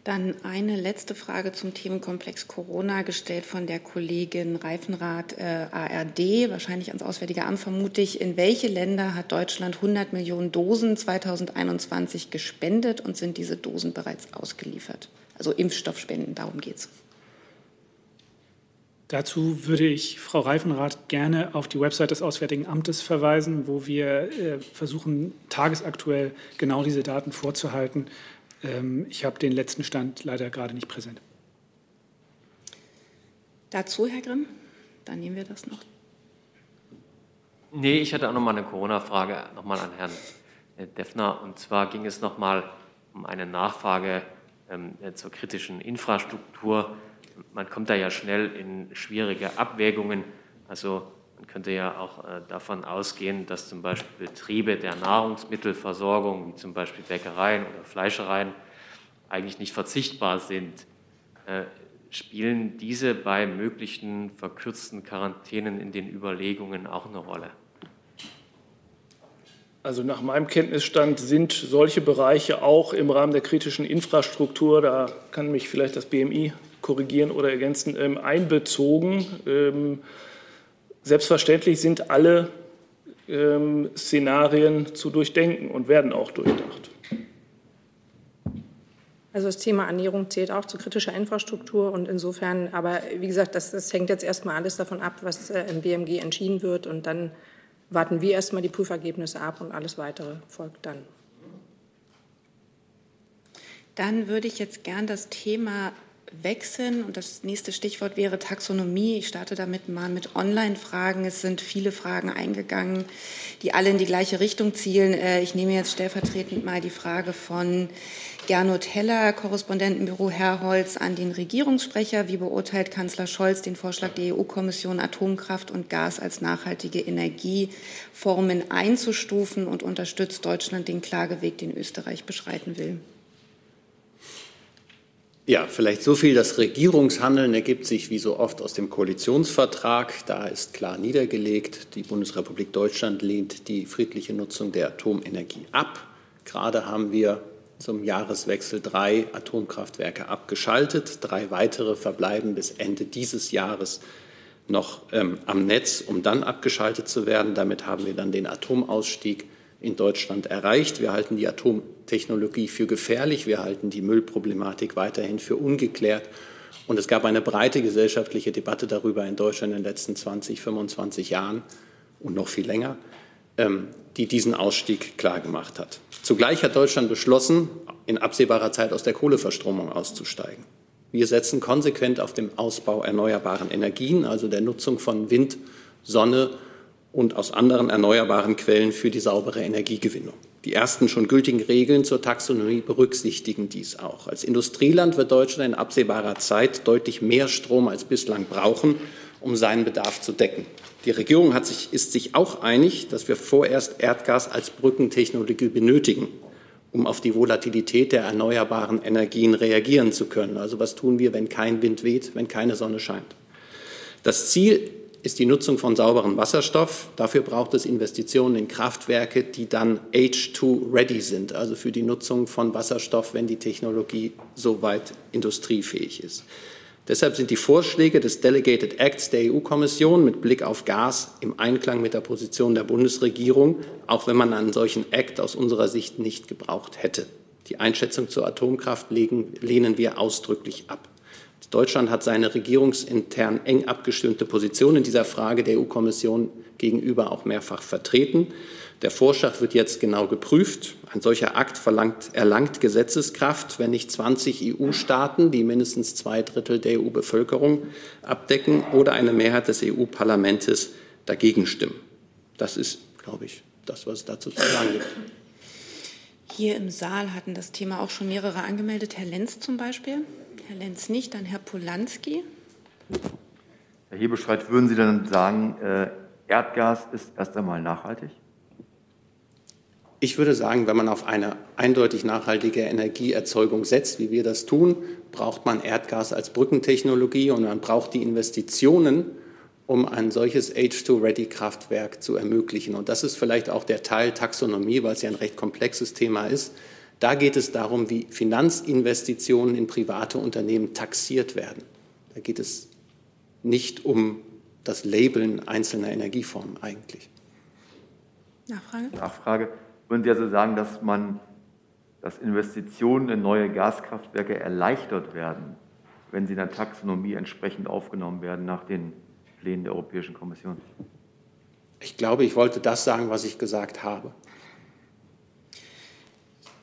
Dann eine letzte Frage zum Themenkomplex Corona, gestellt von der Kollegin Reifenrath äh, ARD, wahrscheinlich ans Auswärtige Amt vermute ich. In welche Länder hat Deutschland 100 Millionen Dosen 2021 gespendet und sind diese Dosen bereits ausgeliefert? Also Impfstoffspenden, darum geht es. Dazu würde ich Frau Reifenrath gerne auf die Website des Auswärtigen Amtes verweisen, wo wir äh, versuchen, tagesaktuell genau diese Daten vorzuhalten. Ähm, ich habe den letzten Stand leider gerade nicht präsent. Dazu, Herr Grimm? Dann nehmen wir das noch. Nee, ich hatte auch noch mal eine Corona-Frage nochmal an Herrn äh, Deffner. Und zwar ging es noch mal um eine Nachfrage ähm, äh, zur kritischen Infrastruktur. Man kommt da ja schnell in schwierige Abwägungen. Also könnte ja auch äh, davon ausgehen, dass zum Beispiel Betriebe der Nahrungsmittelversorgung, wie zum Beispiel Bäckereien oder Fleischereien, eigentlich nicht verzichtbar sind. Äh, spielen diese bei möglichen verkürzten Quarantänen in den Überlegungen auch eine Rolle? Also nach meinem Kenntnisstand sind solche Bereiche auch im Rahmen der kritischen Infrastruktur, da kann mich vielleicht das BMI korrigieren oder ergänzen, ähm, einbezogen. Selbstverständlich sind alle ähm, Szenarien zu durchdenken und werden auch durchdacht. Also das Thema Ernährung zählt auch zu kritischer Infrastruktur und insofern, aber wie gesagt, das, das hängt jetzt erstmal alles davon ab, was äh, im BMG entschieden wird und dann warten wir erstmal die Prüfergebnisse ab und alles weitere folgt dann. Dann würde ich jetzt gern das Thema wechseln und das nächste Stichwort wäre Taxonomie. Ich starte damit mal mit Online-Fragen. Es sind viele Fragen eingegangen, die alle in die gleiche Richtung zielen. Äh, ich nehme jetzt stellvertretend mal die Frage von Gernot Heller, Korrespondentenbüro Herrholz, an den Regierungssprecher. Wie beurteilt Kanzler Scholz den Vorschlag der EU-Kommission, Atomkraft und Gas als nachhaltige Energieformen einzustufen und unterstützt Deutschland den Klageweg, den Österreich beschreiten will? Ja, vielleicht so viel. Das Regierungshandeln ergibt sich wie so oft aus dem Koalitionsvertrag. Da ist klar niedergelegt, die Bundesrepublik Deutschland lehnt die friedliche Nutzung der Atomenergie ab. Gerade haben wir zum Jahreswechsel drei Atomkraftwerke abgeschaltet. Drei weitere verbleiben bis Ende dieses Jahres noch ähm, am Netz, um dann abgeschaltet zu werden. Damit haben wir dann den Atomausstieg in Deutschland erreicht. Wir halten die Atomtechnologie für gefährlich. Wir halten die Müllproblematik weiterhin für ungeklärt. Und es gab eine breite gesellschaftliche Debatte darüber in Deutschland in den letzten 20, 25 Jahren und noch viel länger, ähm, die diesen Ausstieg klargemacht hat. Zugleich hat Deutschland beschlossen, in absehbarer Zeit aus der Kohleverstromung auszusteigen. Wir setzen konsequent auf den Ausbau erneuerbaren Energien, also der Nutzung von Wind, Sonne und aus anderen erneuerbaren Quellen für die saubere Energiegewinnung. Die ersten schon gültigen Regeln zur Taxonomie berücksichtigen dies auch. Als Industrieland wird Deutschland in absehbarer Zeit deutlich mehr Strom als bislang brauchen, um seinen Bedarf zu decken. Die Regierung sich, ist sich auch einig, dass wir vorerst Erdgas als Brückentechnologie benötigen, um auf die Volatilität der erneuerbaren Energien reagieren zu können. Also was tun wir, wenn kein Wind weht, wenn keine Sonne scheint? Das Ziel ist die Nutzung von sauberem Wasserstoff. Dafür braucht es Investitionen in Kraftwerke, die dann H2-ready sind, also für die Nutzung von Wasserstoff, wenn die Technologie soweit industriefähig ist. Deshalb sind die Vorschläge des Delegated Acts der EU-Kommission mit Blick auf Gas im Einklang mit der Position der Bundesregierung, auch wenn man einen solchen Act aus unserer Sicht nicht gebraucht hätte. Die Einschätzung zur Atomkraft lehnen wir ausdrücklich ab. Deutschland hat seine regierungsintern eng abgestimmte Position in dieser Frage der EU-Kommission gegenüber auch mehrfach vertreten. Der Vorschlag wird jetzt genau geprüft. Ein solcher Akt verlangt, erlangt Gesetzeskraft, wenn nicht 20 EU-Staaten, die mindestens zwei Drittel der EU-Bevölkerung abdecken, oder eine Mehrheit des EU-Parlaments dagegen stimmen. Das ist, glaube ich, das, was es dazu zu sagen gibt. Hier im Saal hatten das Thema auch schon mehrere angemeldet. Herr Lenz zum Beispiel. Herr Lenz nicht, dann Herr Polanski. Herr Hebestreit, würden Sie dann sagen, äh, Erdgas ist erst einmal nachhaltig? Ich würde sagen, wenn man auf eine eindeutig nachhaltige Energieerzeugung setzt, wie wir das tun, braucht man Erdgas als Brückentechnologie und man braucht die Investitionen, um ein solches H2-Ready-Kraftwerk zu ermöglichen. Und das ist vielleicht auch der Teil Taxonomie, weil es ja ein recht komplexes Thema ist. Da geht es darum, wie Finanzinvestitionen in private Unternehmen taxiert werden. Da geht es nicht um das Labeln einzelner Energieformen eigentlich. Nachfrage? Nachfrage. Würden Sie also sagen, dass man, dass Investitionen in neue Gaskraftwerke erleichtert werden wenn sie in der Taxonomie entsprechend aufgenommen werden nach den Plänen der Europäischen Kommission? Ich glaube, ich wollte das sagen, was ich gesagt habe.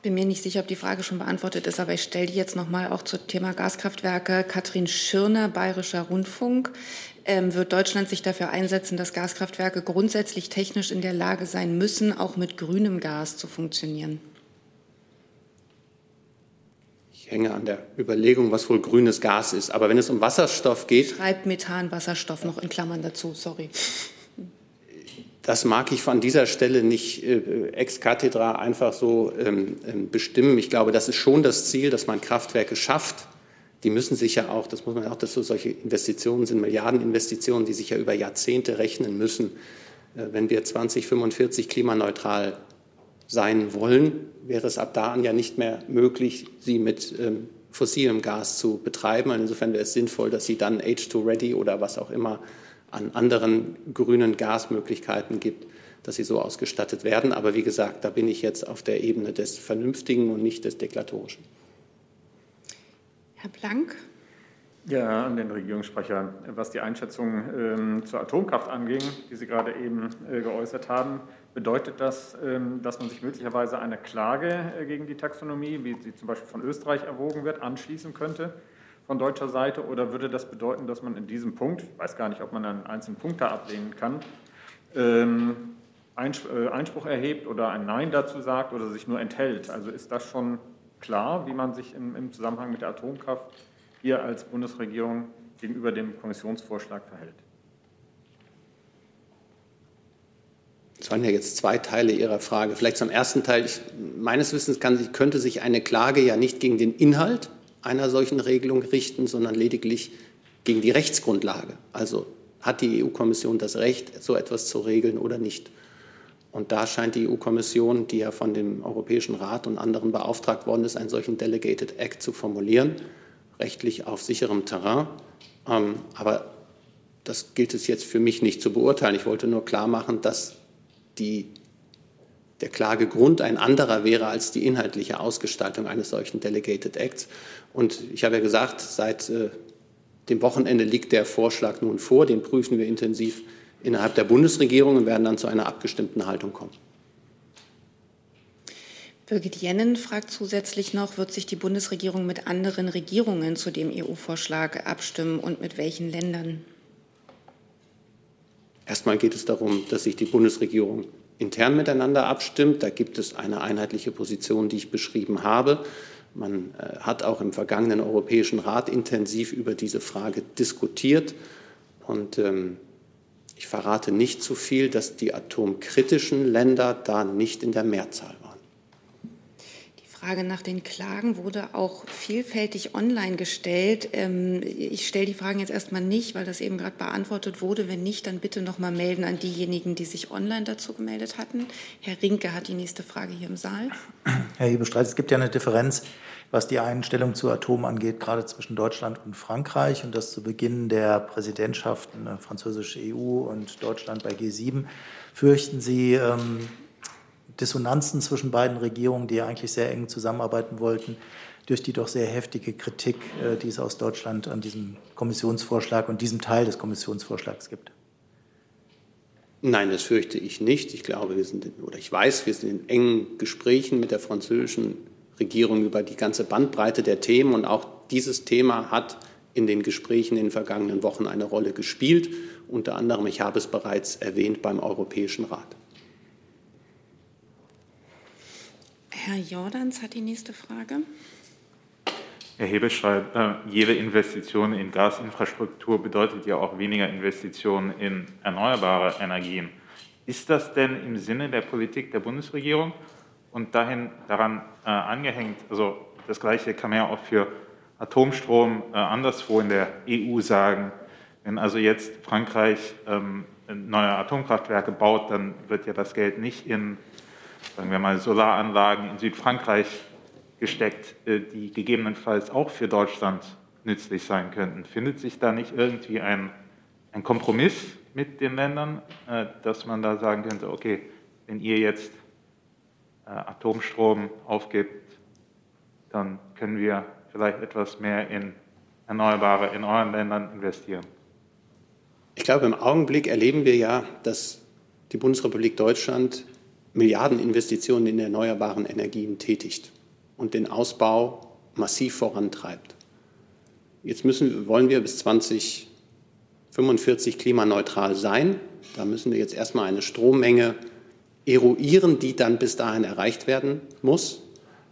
Bin mir nicht sicher, ob die Frage schon beantwortet ist, aber ich stelle die jetzt nochmal auch zum Thema Gaskraftwerke. Katrin Schirner, Bayerischer Rundfunk. Ähm, wird Deutschland sich dafür einsetzen, dass Gaskraftwerke grundsätzlich technisch in der Lage sein müssen, auch mit grünem Gas zu funktionieren? Ich hänge an der Überlegung, was wohl grünes Gas ist. Aber wenn es um Wasserstoff geht. Schreibt Methan, Wasserstoff noch in Klammern dazu, sorry. Das mag ich von dieser Stelle nicht äh, ex cathedra einfach so ähm, ähm, bestimmen. Ich glaube, das ist schon das Ziel, dass man Kraftwerke schafft. Die müssen sich ja auch, das muss man auch, dass so solche Investitionen sind Milliardeninvestitionen, die sich ja über Jahrzehnte rechnen müssen. Äh, wenn wir 2045 klimaneutral sein wollen, wäre es ab da an ja nicht mehr möglich, sie mit ähm, fossilem Gas zu betreiben. Und insofern wäre es sinnvoll, dass sie dann H2-ready oder was auch immer an anderen grünen Gasmöglichkeiten gibt, dass sie so ausgestattet werden. Aber wie gesagt, da bin ich jetzt auf der Ebene des Vernünftigen und nicht des Deklatorischen. Herr Blank. Ja, an den Regierungssprecher. Was die Einschätzung ähm, zur Atomkraft anging, die Sie gerade eben äh, geäußert haben, bedeutet das, ähm, dass man sich möglicherweise eine Klage äh, gegen die Taxonomie, wie sie zum Beispiel von Österreich erwogen wird, anschließen könnte? Von deutscher Seite oder würde das bedeuten, dass man in diesem Punkt, ich weiß gar nicht, ob man einen einzelnen Punkt da ablehnen kann, ähm, äh, Einspruch erhebt oder ein Nein dazu sagt oder sich nur enthält? Also ist das schon klar, wie man sich im, Zusammenhang mit der Atomkraft hier als Bundesregierung gegenüber dem Kommissionsvorschlag verhält? Das waren ja jetzt zwei Teile Ihrer Frage. Vielleicht zum ersten Teil. Ich, meines Wissens kann, könnte sich eine Klage ja nicht gegen den Inhalt einer solchen Regelung richten, sondern lediglich gegen die Rechtsgrundlage. Also hat die EU-Kommission das Recht, so etwas zu regeln oder nicht? Und da scheint die EU-Kommission, die ja von dem Europäischen Rat und anderen beauftragt worden ist, einen solchen Delegated Act zu formulieren, rechtlich auf sicherem Terrain. Ähm, aber das gilt es jetzt für mich nicht zu beurteilen. Ich wollte nur klar machen, dass die der Klagegrund ein anderer wäre als die inhaltliche Ausgestaltung eines solchen Delegated Acts. Und ich habe ja gesagt, seit äh, dem Wochenende liegt der Vorschlag nun vor. Den prüfen wir intensiv innerhalb der Bundesregierung und werden dann zu einer abgestimmten Haltung kommen. Birgit Jennen fragt zusätzlich noch, wird sich die Bundesregierung mit anderen Regierungen zu dem EU-Vorschlag abstimmen und mit welchen Ländern? Erstmal geht es darum, dass sich die Bundesregierung intern miteinander abstimmt. Da gibt es eine einheitliche Position, die ich beschrieben habe. Man äh, hat auch im vergangenen Europäischen Rat intensiv über diese Frage diskutiert. Und ähm, ich verrate nicht zu viel, dass die atomkritischen Länder da nicht in der Mehrzahl. Frage nach den Klagen wurde auch vielfältig online gestellt. Ähm, ich stelle die Fragen jetzt erstmal nicht, weil das eben gerade beantwortet wurde. Wenn nicht, dann bitte noch mal melden an diejenigen, die sich online dazu gemeldet hatten. Herr Rinke hat die nächste Frage hier im Saal. Herr Hebestreit, es gibt ja eine Differenz, was die Einstellung zu Atom angeht, gerade zwischen Deutschland und Frankreich und das zu Beginn der Präsidentschaften französische EU und Deutschland bei G7. Fürchten Sie, ähm, Dissonanzen zwischen beiden Regierungen, die ja eigentlich sehr eng zusammenarbeiten wollten, durch die doch sehr heftige Kritik, äh, die es aus Deutschland an diesem Kommissionsvorschlag und diesem Teil des Kommissionsvorschlags gibt? Nein, das fürchte ich nicht. Ich glaube, wir sind, in, oder ich weiß, wir sind in engen Gesprächen mit der französischen Regierung über die ganze Bandbreite der Themen und auch dieses Thema hat in den Gesprächen in den vergangenen Wochen eine Rolle gespielt, unter anderem, ich habe es bereits erwähnt, beim Europäischen Rat. Herr Jordans hat die nächste Frage. Herr Hebel schreibt, äh, jede Investition in Gasinfrastruktur bedeutet ja auch weniger Investitionen in erneuerbare Energien. Ist das denn im Sinne der Politik der Bundesregierung und dahin daran äh, angehängt? Also das Gleiche kann man ja auch für Atomstrom äh, anderswo in der EU sagen. Wenn also jetzt Frankreich ähm, neue Atomkraftwerke baut, dann wird ja das Geld nicht in sagen wir mal, Solaranlagen in Südfrankreich gesteckt, äh, die gegebenenfalls auch für Deutschland nützlich sein könnten. Findet sich da nicht irgendwie ein, ein Kompromiss mit den Ländern, äh, dass man da sagen könnte, okay, wenn ihr jetzt äh, Atomstrom aufgibt, dann können wir vielleicht etwas mehr in Erneuerbare in euren Ländern investieren? Ich glaube, im Augenblick erleben wir ja, dass die Bundesrepublik Deutschland Milliardeninvestitionen in erneuerbaren Energien tätigt und den Ausbau massiv vorantreibt. Jetzt müssen, wollen wir bis 2045 klimaneutral sein. Da müssen wir jetzt erstmal eine Strommenge eruieren, die dann bis dahin erreicht werden muss.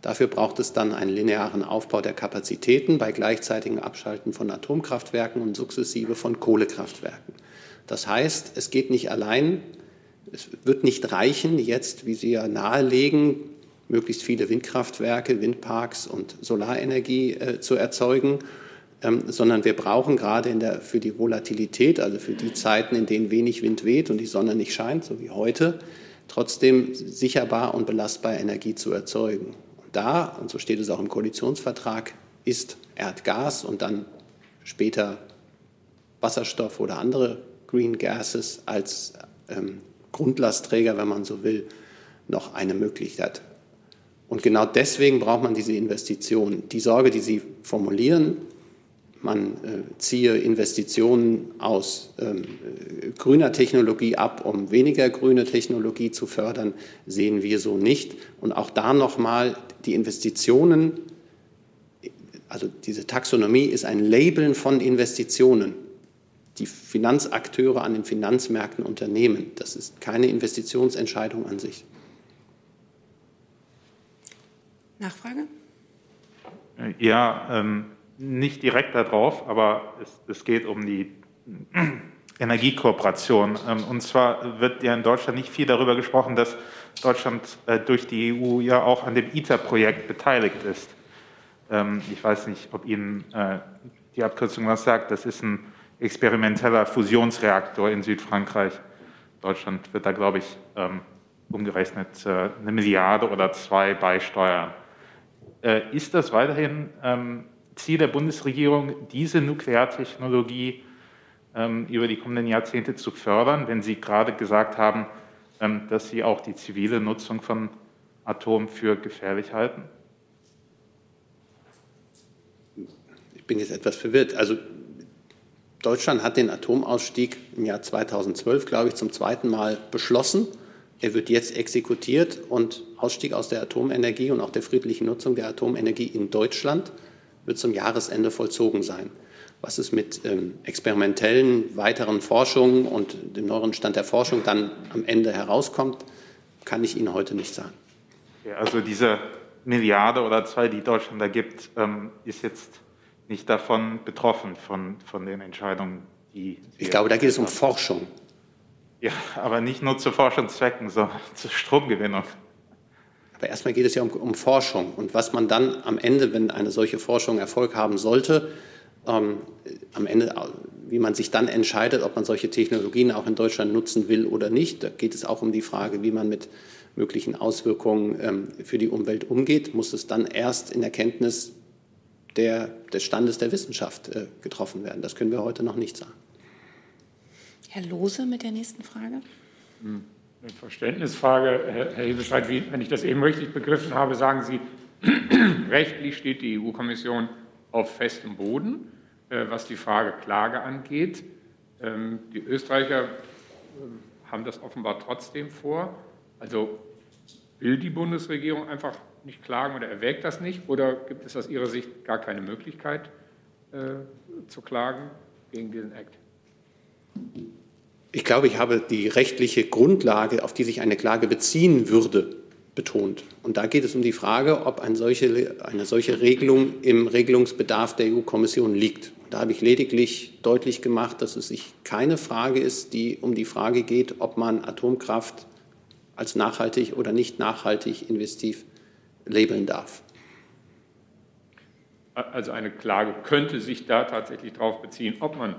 Dafür braucht es dann einen linearen Aufbau der Kapazitäten bei gleichzeitigem Abschalten von Atomkraftwerken und sukzessive von Kohlekraftwerken. Das heißt, es geht nicht allein, es wird nicht reichen, jetzt, wie Sie ja nahelegen, möglichst viele Windkraftwerke, Windparks und Solarenergie äh, zu erzeugen, ähm, sondern wir brauchen gerade in der, für die Volatilität, also für die Zeiten, in denen wenig Wind weht und die Sonne nicht scheint, so wie heute, trotzdem sicherbar und belastbar Energie zu erzeugen. Da, und so steht es auch im Koalitionsvertrag, ist Erdgas und dann später Wasserstoff oder andere Green Gases als ähm, Grundlastträger, wenn man so will, noch eine Möglichkeit. Und genau deswegen braucht man diese Investitionen. Die Sorge, die Sie formulieren, man äh, ziehe Investitionen aus ähm, grüner Technologie ab, um weniger grüne Technologie zu fördern, sehen wir so nicht. Und auch da nochmal die Investitionen, also diese Taxonomie ist ein Labeln von Investitionen, die Finanzakteure an den Finanzmärkten unternehmen. Das ist keine Investitionsentscheidung an sich. Nachfrage? Ja, ähm, nicht direkt darauf, aber es, es geht um die Energiekooperation. Ähm, und zwar wird ja in Deutschland nicht viel darüber gesprochen, dass Deutschland äh, durch die EU ja auch an dem ITER-Projekt beteiligt ist. Ähm, ich weiß nicht, ob Ihnen äh, die Abkürzung was sagt. Das ist ein experimenteller Fusionsreaktor in Südfrankreich. Deutschland wird da, glaube ich, ähm, umgerechnet äh, eine Milliarde oder zwei beisteuern. Ist das weiterhin Ziel der Bundesregierung, diese Nukleartechnologie über die kommenden Jahrzehnte zu fördern, wenn Sie gerade gesagt haben, ähm, dass Sie auch die zivile Nutzung von Atom für gefährlich halten? Ich bin jetzt etwas verwirrt. Also Deutschland hat den Atomausstieg im Jahr 2012, glaube ich, zum zweiten Mal beschlossen. Er wird jetzt exekutiert und Ausstieg aus der Atomenergie und auch der friedlichen Nutzung der Atomenergie in Deutschland wird zum Jahresende vollzogen sein. Was es mit ähm, experimentellen weiteren Forschungen und dem neueren Stand der Forschung dann am Ende herauskommt, kann ich Ihnen heute nicht sagen. Ja, also diese Milliarde oder zwei, die Deutschland da gibt, ähm, ist jetzt nicht davon betroffen, von, von den Entscheidungen, die Ich glaube, da geht es um Forschung. Ja, aber nicht nur zu Forschungszwecken, sondern zur Stromgewinnung. Aber erstmal geht es ja um, um Forschung. Und was man dann am Ende, wenn eine solche Forschung Erfolg haben sollte, ähm, am Ende, wie man sich dann entscheidet, ob man solche Technologien auch in Deutschland nutzen will oder nicht. Da geht es auch um die Frage, wie man mit möglichen Auswirkungen ähm, für die Umwelt umgeht, muss es dann erst in Erkenntnis der, des Standes der Wissenschaft äh, getroffen werden. Das können wir heute noch nicht sagen. Herr Lose mit der nächsten Frage. Hm, eine Verständnisfrage, Herr Hebestreit, wenn ich das eben richtig begriffen habe, sagen Sie, rechtlich steht die EU-Kommission auf festem Boden, äh, was die Frage Klage angeht. Ähm, die Österreicher äh, haben das offenbar trotzdem vor. Also will die Bundesregierung einfach nicht klagen oder erwägt das nicht? Oder gibt es aus Ihrer Sicht gar keine Möglichkeit äh, zu klagen gegen diesen Act? Ich glaube, ich habe die rechtliche Grundlage, auf die sich eine Klage beziehen würde, betont. Und da geht es um die Frage, ob eine solche, eine solche Regelung im Regelungsbedarf der EU-Kommission liegt. Da habe ich lediglich deutlich gemacht, dass es sich keine Frage ist, die um die Frage geht, ob man Atomkraft als nachhaltig oder nicht nachhaltig investiv labeln darf. Also eine Klage könnte sich da tatsächlich darauf beziehen, ob man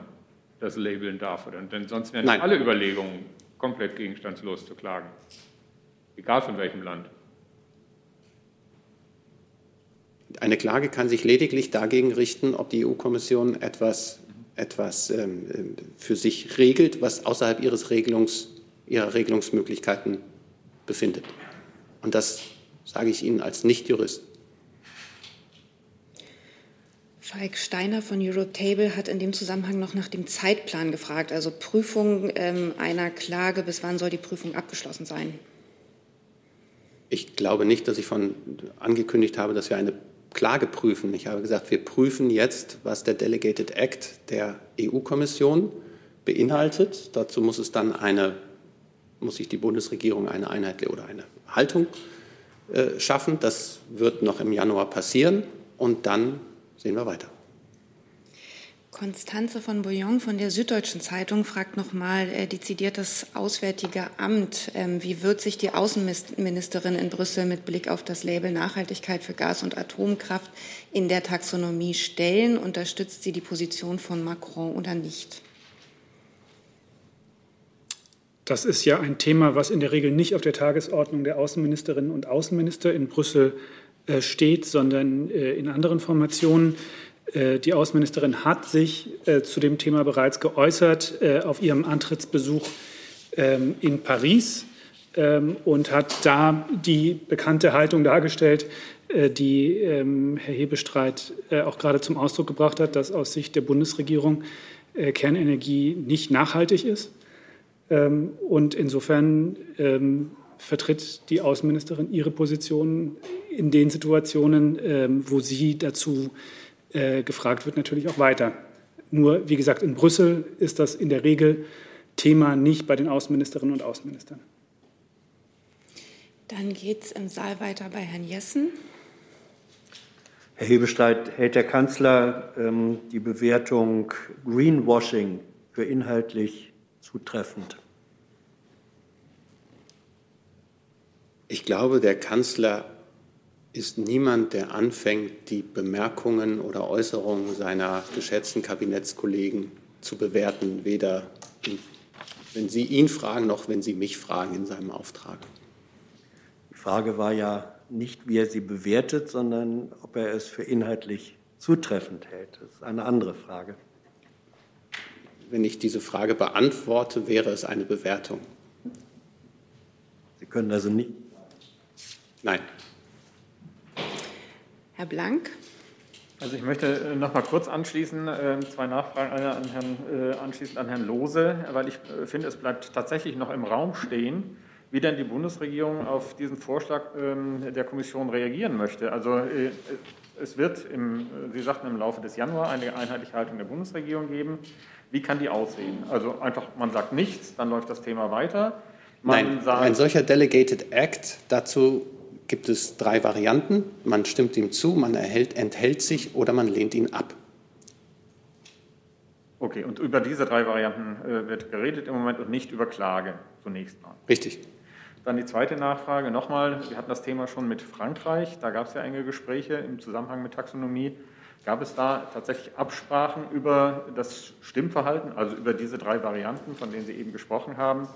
das labeln darf. Oder, denn sonst wären Nein. alle Überlegungen komplett gegenstandslos zu klagen egal von welchem Land. Eine Klage kann sich lediglich dagegen richten, ob die EU-Kommission etwas, etwas ähm, für sich regelt, was außerhalb ihres Regelungs, ihrer Regelungsmöglichkeiten befindet. Und das sage ich Ihnen als Nichtjurist. Falk Steiner von Eurotable hat in dem Zusammenhang noch nach dem Zeitplan gefragt, also Prüfung ähm, einer Klage. Bis wann soll die Prüfung abgeschlossen sein? Ich glaube nicht, dass ich von angekündigt habe, dass wir eine Klage prüfen. Ich habe gesagt, wir prüfen jetzt, was der Delegated Act der EU-Kommission beinhaltet. Dazu muss es dann eine, muss sich die Bundesregierung eine einheitliche oder eine Haltung äh, schaffen. Das wird noch im Januar passieren und dann sehen wir weiter. Konstanze von Bouillon von der Süddeutschen Zeitung fragt nochmal äh, dezidiert das Auswärtige Amt. Ähm, wie wird sich die Außenministerin in Brüssel mit Blick auf das Label Nachhaltigkeit für Gas- und Atomkraft in der Taxonomie stellen? Unterstützt sie die Position von Macron oder nicht? Das ist ja ein Thema, was in der Regel nicht auf der Tagesordnung der Außenministerinnen und Außenminister in Brüssel äh, steht, sondern äh, in anderen Formationen. Äh, die Außenministerin hat sich zu dem Thema bereits geäußert auf ihrem Antrittsbesuch ähm, in Paris ähm, und hat da die bekannte Haltung dargestellt, die ähm, Herr Hebestreit auch gerade zum Ausdruck gebracht hat, dass aus Sicht der Bundesregierung Kernenergie nicht nachhaltig ist. Und insofern vertritt die Außenministerin ihre Position in den Situationen, ähm, wo sie dazu äh, gefragt wird, natürlich auch weiter. Nur, wie gesagt, in Brüssel ist das in der Regel Thema nicht bei den Außenministerinnen und Außenministern. Dann geht es im Saal weiter bei Herrn Jessen. Herr Hebestreit, hält der Kanzler ähm, die Bewertung Greenwashing für inhaltlich zutreffend? Ich glaube, der Kanzler ist niemand, der anfängt, die Bemerkungen oder Äußerungen seiner geschätzten Kabinettskollegen zu bewerten, weder wenn Sie ihn fragen, noch wenn Sie mich fragen in seinem Auftrag. Die Frage war ja nicht, wie er sie bewertet, sondern ob er es für inhaltlich zutreffend hält. Das ist eine andere Frage. Wenn ich diese Frage beantworte, wäre es eine Bewertung. Sie können also nicht Nein. Herr Blank. Also ich möchte äh, noch mal kurz anschließen, äh, zwei Nachfragen, eine an Herrn, äh, anschließend an Herrn Lose, weil ich finde, es bleibt tatsächlich noch im Raum stehen, wie denn die Bundesregierung auf diesen Vorschlag ähm, der Kommission reagieren möchte. Also es wird, im, Sie sagten, im Laufe des Januar eine einheitliche Haltung der Bundesregierung geben. Wie kann die aussehen? Also einfach, man sagt nichts, dann läuft das Thema weiter. Man Nein, sagt, ein solcher Delegated Act, dazu gibt es drei Varianten. Man stimmt ihm zu, man erhält, enthält sich oder man lehnt ihn ab. Okay, und über diese drei Varianten äh, wird geredet im Moment und nicht über Klage zunächst mal. Richtig. Dann die zweite Nachfrage nochmal. Wir hatten das Thema schon mit Frankreich. Da gab es ja enge Gespräche im Zusammenhang mit Taxonomie. Gab es da tatsächlich Absprachen über das Stimmverhalten, also über diese drei Varianten, von denen Sie eben gesprochen haben?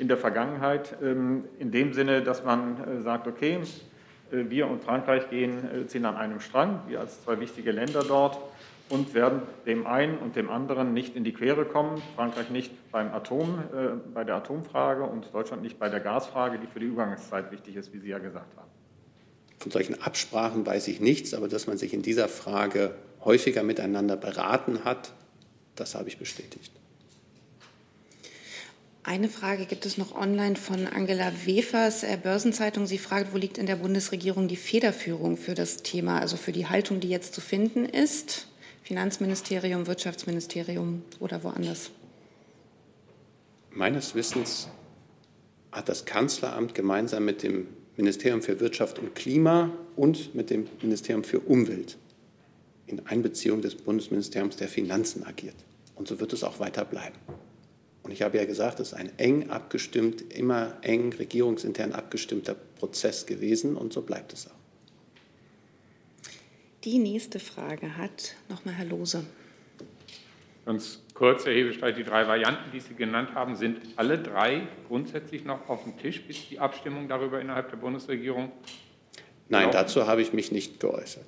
In der Vergangenheit, ähm, in dem Sinne, dass man äh, sagt, okay, äh, wir und Frankreich gehen, äh, ziehen an einem Strang, wir als zwei wichtige Länder dort und werden dem einen und dem anderen nicht in die Quere kommen. Frankreich nicht beim Atom, äh, bei der Atomfrage und Deutschland nicht bei der Gasfrage, die für die Übergangszeit wichtig ist, wie Sie ja gesagt haben. Von solchen Absprachen weiß ich nichts, aber dass man sich in dieser Frage häufiger miteinander beraten hat, das habe ich bestätigt. Eine Frage gibt es noch online von Angela Wefers, äh, Börsenzeitung. Sie fragt, wo liegt in der Bundesregierung die Federführung für das Thema, also für die Haltung, die jetzt zu finden ist? Finanzministerium, Wirtschaftsministerium oder woanders? Meines Wissens hat das Kanzleramt gemeinsam mit dem Ministerium für Wirtschaft und Klima und mit dem Ministerium für Umwelt in Einbeziehung des Bundesministeriums der Finanzen agiert. Und so wird es auch weiter bleiben. Und ich habe ja gesagt, es ist ein eng abgestimmt, immer eng regierungsintern abgestimmter Prozess gewesen und so bleibt es auch. Die nächste Frage hat nochmal Herr Lose. Ganz kurz, Herr Hebestreit, die drei Varianten, die Sie genannt haben, sind alle drei grundsätzlich noch auf dem Tisch, bis die Abstimmung darüber innerhalb der Bundesregierung? Nein, laufen? dazu habe ich mich nicht geäußert.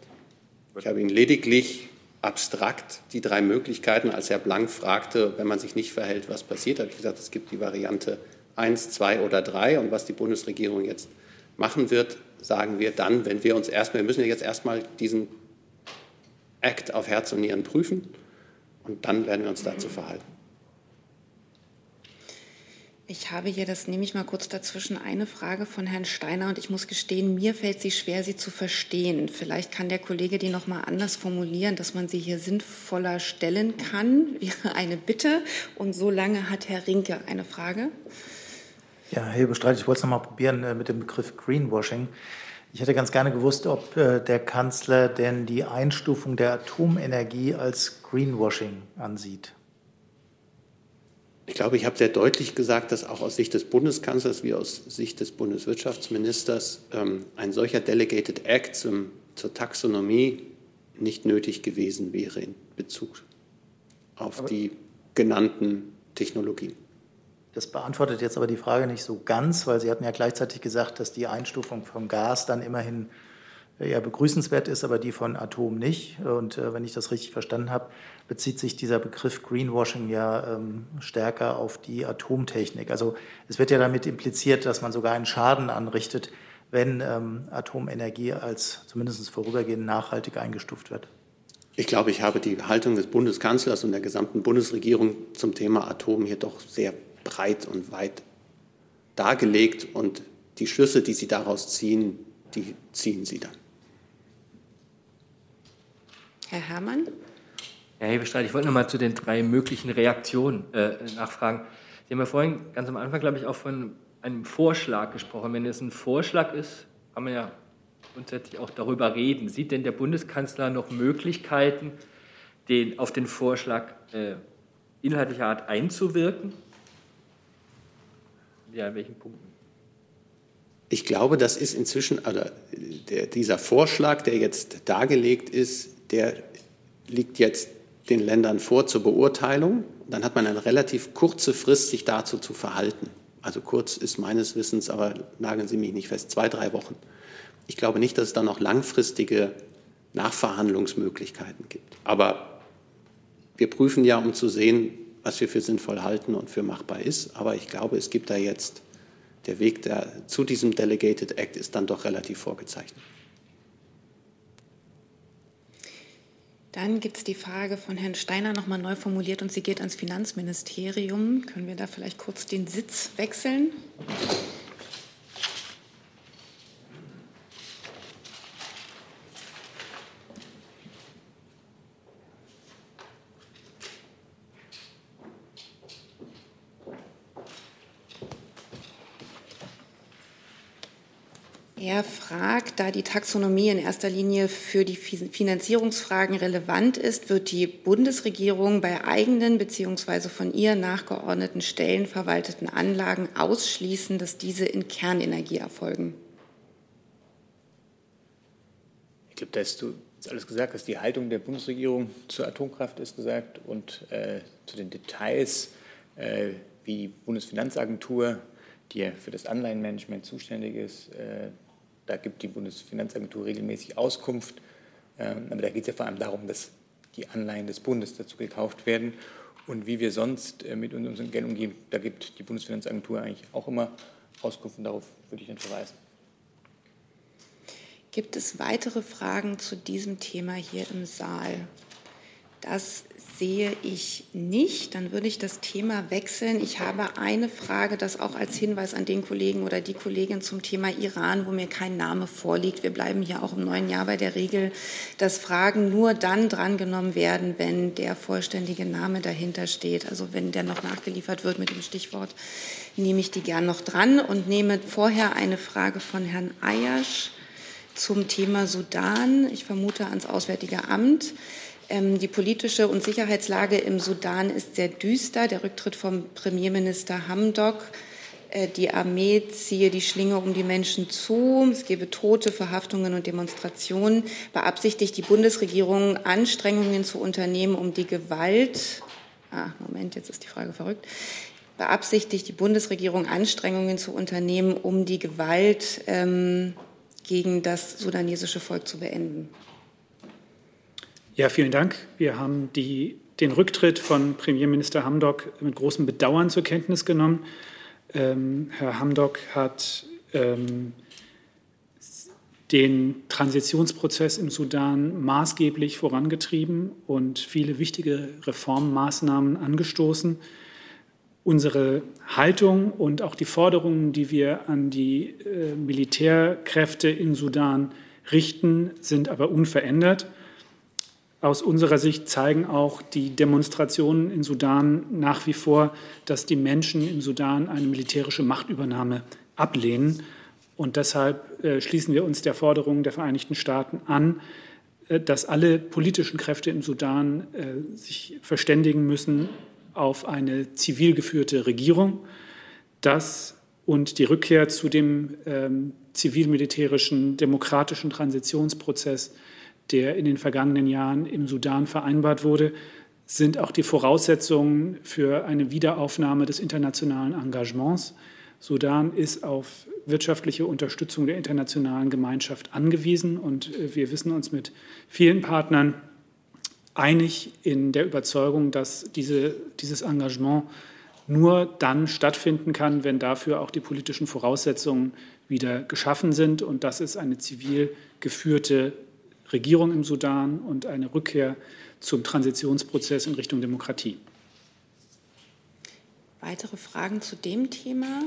Ich habe Ihnen lediglich abstrakt die drei Möglichkeiten. Als Herr Blank fragte, wenn man sich nicht verhält, was passiert, habe ich gesagt, es gibt die Variante 1, 2 oder 3. Und was die Bundesregierung jetzt machen wird, sagen wir dann, wenn wir uns erstmal, wir müssen jetzt erstmal diesen Act auf Herz und Nieren prüfen und dann werden wir uns dazu verhalten. Ich habe hier, das nehme ich mal kurz dazwischen, eine Frage von Herrn Steiner und ich muss gestehen, mir fällt sie schwer, sie zu verstehen. Vielleicht kann der Kollege die noch mal anders formulieren, dass man sie hier sinnvoller stellen kann. Wäre eine Bitte. Und so lange hat Herr Rinke eine Frage. Ja, Herr Bestreit, ich wollte es noch mal probieren äh, mit dem Begriff Greenwashing. Ich hätte ganz gerne gewusst, ob äh, der Kanzler denn die Einstufung der Atomenergie als Greenwashing ansieht. Ich glaube, ich habe sehr deutlich gesagt, dass auch aus Sicht des Bundeskanzlers wie aus Sicht des Bundeswirtschaftsministers ähm, ein solcher Delegated Act zum, zur Taxonomie nicht nötig gewesen wäre in Bezug auf aber die genannten Technologien. Das beantwortet jetzt aber die Frage nicht so ganz, weil Sie hatten ja gleichzeitig gesagt, dass die Einstufung vom Gas dann immerhin ja begrüßenswert ist, aber die von Atom nicht. Und äh, wenn ich das richtig verstanden habe, bezieht sich dieser Begriff Greenwashing ja ähm, stärker auf die Atomtechnik. Also es wird ja damit impliziert, dass man sogar einen Schaden anrichtet, wenn ähm, Atomenergie als zumindest vorübergehend nachhaltig eingestuft wird. Ich glaube, ich habe die Haltung des Bundeskanzlers und der gesamten Bundesregierung zum Thema Atom hier doch sehr breit und weit dargelegt. Und die Schlüsse, die Sie daraus ziehen, die ziehen Sie dann. Herr Herrmann? Herr Hebestreit, ich wollte noch mal zu den drei möglichen Reaktionen äh, nachfragen. Sie haben ja vorhin ganz am Anfang, glaube ich, auch von einem Vorschlag gesprochen. Wenn es ein Vorschlag ist, kann man ja grundsätzlich auch darüber reden. Sieht denn der Bundeskanzler noch Möglichkeiten, den, auf den Vorschlag äh, inhaltlicher Art einzuwirken? Ja, in welchen Punkten? Ich glaube, das ist inzwischen, also der, dieser Vorschlag, der jetzt dargelegt ist, der liegt jetzt den Ländern vor zur Beurteilung. Dann hat man eine relativ kurze Frist, sich dazu zu verhalten. Also kurz ist meines Wissens, aber nageln Sie mich nicht fest, zwei, drei Wochen. Ich glaube nicht, dass es da noch langfristige Nachverhandlungsmöglichkeiten gibt. Aber wir prüfen ja, um zu sehen, was wir für sinnvoll halten und für machbar ist. Aber ich glaube, es gibt da jetzt, der Weg der, zu diesem Delegated Act ist dann doch relativ vorgezeichnet. Dann gibt es die Frage von Herrn Steiner nochmal neu formuliert und sie geht ans Finanzministerium. Können wir da vielleicht kurz den Sitz wechseln? Er da die Taxonomie in erster Linie für die Finanzierungsfragen relevant ist, wird die Bundesregierung bei eigenen bzw. von ihr nachgeordneten Stellen verwalteten Anlagen ausschließen, dass diese in Kernenergie erfolgen. Ich glaube, da hast du jetzt alles gesagt, dass die Haltung der Bundesregierung zur Atomkraft ist gesagt und äh, zu den Details, äh, wie die Bundesfinanzagentur die ja für das Anleihenmanagement zuständig ist, äh, da gibt die Bundesfinanzagentur regelmäßig Auskunft. Ähm, aber da geht es ja vor allem darum, dass die Anleihen des Bundes dazu gekauft werden. Und wie wir sonst äh, mit unserem Geld umgehen, da gibt die Bundesfinanzagentur eigentlich auch immer Auskunft und darauf würde ich dann verweisen. Gibt es weitere Fragen zu diesem Thema hier im Saal? Das sehe ich nicht. Dann würde ich das Thema wechseln. Ich habe eine Frage, das auch als Hinweis an den Kollegen oder die Kollegin zum Thema Iran, wo mir kein Name vorliegt. Wir bleiben hier auch im neuen Jahr bei der Regel, dass Fragen nur dann drangenommen werden, wenn der vollständige Name dahinter steht. Also wenn der noch nachgeliefert wird mit dem Stichwort, nehme ich die gern noch dran und nehme vorher eine Frage von Herrn Ayasch zum Thema Sudan. Ich vermute ans Auswärtige Amt. Ähm, die politische und Sicherheitslage im Sudan ist sehr düster. Der Rücktritt vom Premierminister Hamdok. Äh, die Armee ziehe die Schlinge um die Menschen zu. Es gebe Tote, Verhaftungen und Demonstrationen. Beabsichtigt die Bundesregierung, Anstrengungen zu unternehmen, um die Gewalt. Ah, Moment, jetzt ist die Frage verrückt. Beabsichtigt die Bundesregierung, Anstrengungen zu unternehmen, um die Gewalt ähm, gegen das sudanesische Volk zu beenden? Ja, vielen Dank. Wir haben die, den Rücktritt von Premierminister Hamdok mit großem Bedauern zur Kenntnis genommen. Ähm, Herr Hamdok hat ähm, den Transitionsprozess im Sudan maßgeblich vorangetrieben und viele wichtige Reformmaßnahmen angestoßen. Unsere Haltung und auch die Forderungen, die wir an die äh, Militärkräfte im Sudan richten, sind aber unverändert. Aus unserer Sicht zeigen auch die Demonstrationen in Sudan nach wie vor, dass die Menschen im Sudan eine militärische Machtübernahme ablehnen. Und deshalb äh, schließen wir uns der Forderung der Vereinigten Staaten an, äh, dass alle politischen Kräfte im Sudan äh, sich verständigen müssen auf eine zivil geführte Regierung, das und die Rückkehr zu dem ähm, zivil-militärischen demokratischen Transitionsprozess, der in den vergangenen Jahren im Sudan vereinbart wurde, sind auch die Voraussetzungen für eine Wiederaufnahme des internationalen Engagements. Sudan ist auf wirtschaftliche Unterstützung der internationalen Gemeinschaft angewiesen und äh, wir wissen uns mit vielen Partnern einig in der Überzeugung, dass diese, dieses Engagement nur dann stattfinden kann, wenn dafür auch die politischen Voraussetzungen wieder geschaffen sind. Und das ist eine zivil geführte Regierung im Sudan und eine Rückkehr zum Transitionsprozess in Richtung Demokratie. Weitere Fragen zu dem Thema?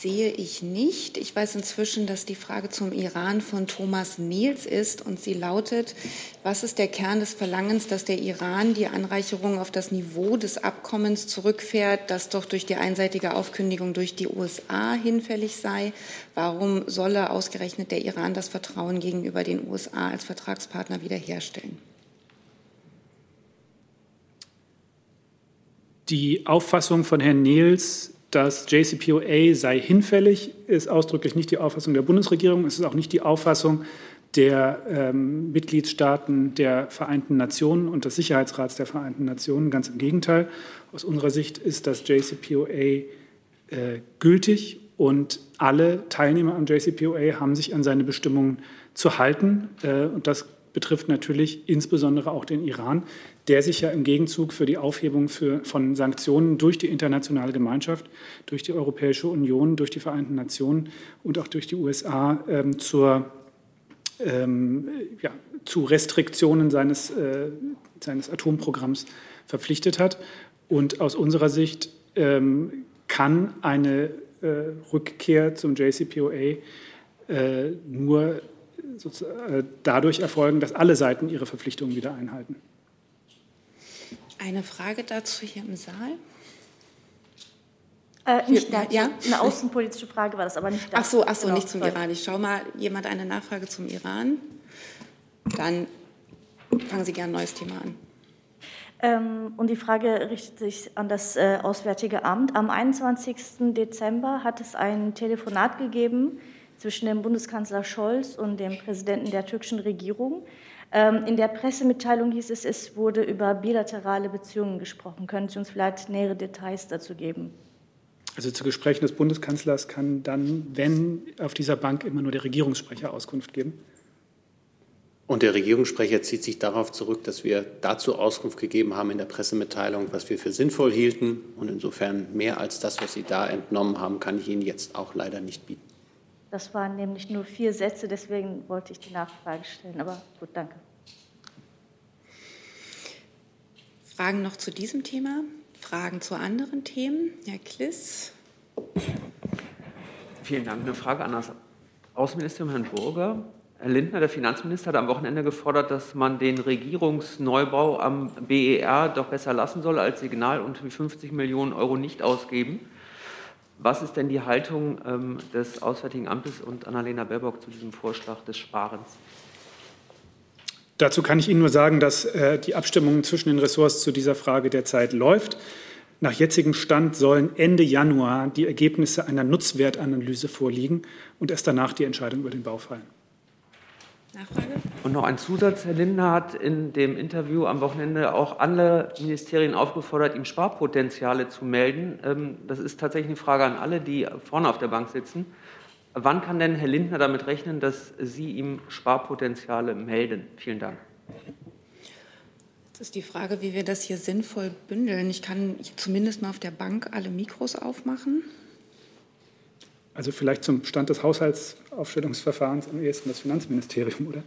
Sehe ich nicht. Ich weiß inzwischen, dass die Frage zum Iran von Thomas Niels ist und sie lautet, was ist der Kern des Verlangens, dass der Iran die Anreicherung auf das Niveau des Abkommens zurückfährt, das doch durch die einseitige Aufkündigung durch die USA hinfällig sei? Warum solle ausgerechnet der Iran das Vertrauen gegenüber den USA als Vertragspartner wiederherstellen? Die Auffassung von Herrn Niels das JCPOA sei hinfällig, ist ausdrücklich nicht die Auffassung der Bundesregierung. Es ist auch nicht die Auffassung der ähm, Mitgliedstaaten der Vereinten Nationen und des Sicherheitsrats der Vereinten Nationen. Ganz im Gegenteil. Aus unserer Sicht ist das JCPOA äh, gültig und alle Teilnehmer am JCPOA haben sich an seine Bestimmungen zu halten. Äh, und das betrifft natürlich insbesondere auch den Iran, der sich ja im Gegenzug für die Aufhebung für, von Sanktionen durch die internationale Gemeinschaft, durch die Europäische Union, durch die Vereinten Nationen und auch durch die USA ähm, zur, ähm, ja, zu Restriktionen seines, äh, seines Atomprogramms verpflichtet hat. Und aus unserer Sicht ähm, kann eine äh, Rückkehr zum JCPOA äh, nur dadurch erfolgen, dass alle Seiten ihre Verpflichtungen wieder einhalten. Eine Frage dazu hier im Saal? Äh, nicht dazu. Ja? Eine außenpolitische Frage war das, aber nicht dazu. Ach so, ach so genau. nicht zum Iran. Ich schaue mal, jemand eine Nachfrage zum Iran? Dann fangen Sie gerne ein neues Thema an. Ähm, und die Frage richtet sich an das äh, Auswärtige Amt. Am 21. Dezember hat es ein Telefonat gegeben zwischen dem Bundeskanzler Scholz und dem Präsidenten der türkischen Regierung. Ähm, in der Pressemitteilung hieß es, es wurde über bilaterale Beziehungen gesprochen. Können Sie uns vielleicht nähere Details dazu geben? Also zu Gesprächen des Bundeskanzlers kann dann, wenn auf dieser Bank immer nur der Regierungssprecher Auskunft geben. Und der Regierungssprecher zieht sich darauf zurück, dass wir dazu Auskunft gegeben haben in der Pressemitteilung, was wir für sinnvoll hielten. Und insofern mehr als das, was Sie da entnommen haben, kann ich Ihnen jetzt auch leider nicht bieten. Das waren nämlich nur vier Sätze, deswegen wollte ich die Nachfrage stellen. Aber gut, danke. Fragen noch zu diesem Thema? Fragen zu anderen Themen? Herr Kliss. Vielen Dank. Eine Frage an das Außenministerium, Herrn Burger. Herr Lindner, der Finanzminister, hat am Wochenende gefordert, dass man den Regierungsneubau am BER doch besser lassen soll als Signal und 50 Millionen Euro nicht ausgeben. Was ist denn die Haltung ähm, des Auswärtigen Amtes und Annalena Baerbock zu diesem Vorschlag des Sparens? Dazu kann ich Ihnen nur sagen, dass äh, die Abstimmung zwischen den Ressorts zu dieser Frage derzeit läuft. Nach jetzigem Stand sollen Ende Januar die Ergebnisse einer Nutzwertanalyse vorliegen und erst danach die Entscheidung über den Bau fallen. Nachfrage? Und noch ein Zusatz. Herr Lindner hat in dem Interview am Wochenende auch alle Ministerien aufgefordert, ihm Sparpotenziale zu melden. Ähm, das ist tatsächlich eine Frage an alle, die vorne auf der Bank sitzen. Wann kann denn Herr Lindner damit rechnen, dass Sie ihm Sparpotenziale melden? Vielen Dank. Jetzt ist die Frage, wie wir das hier sinnvoll bündeln. Ich kann zumindest mal auf der Bank alle Mikros aufmachen. Also vielleicht zum Stand des Haushaltsaufstellungsverfahrens am ehesten das Finanzministerium, oder?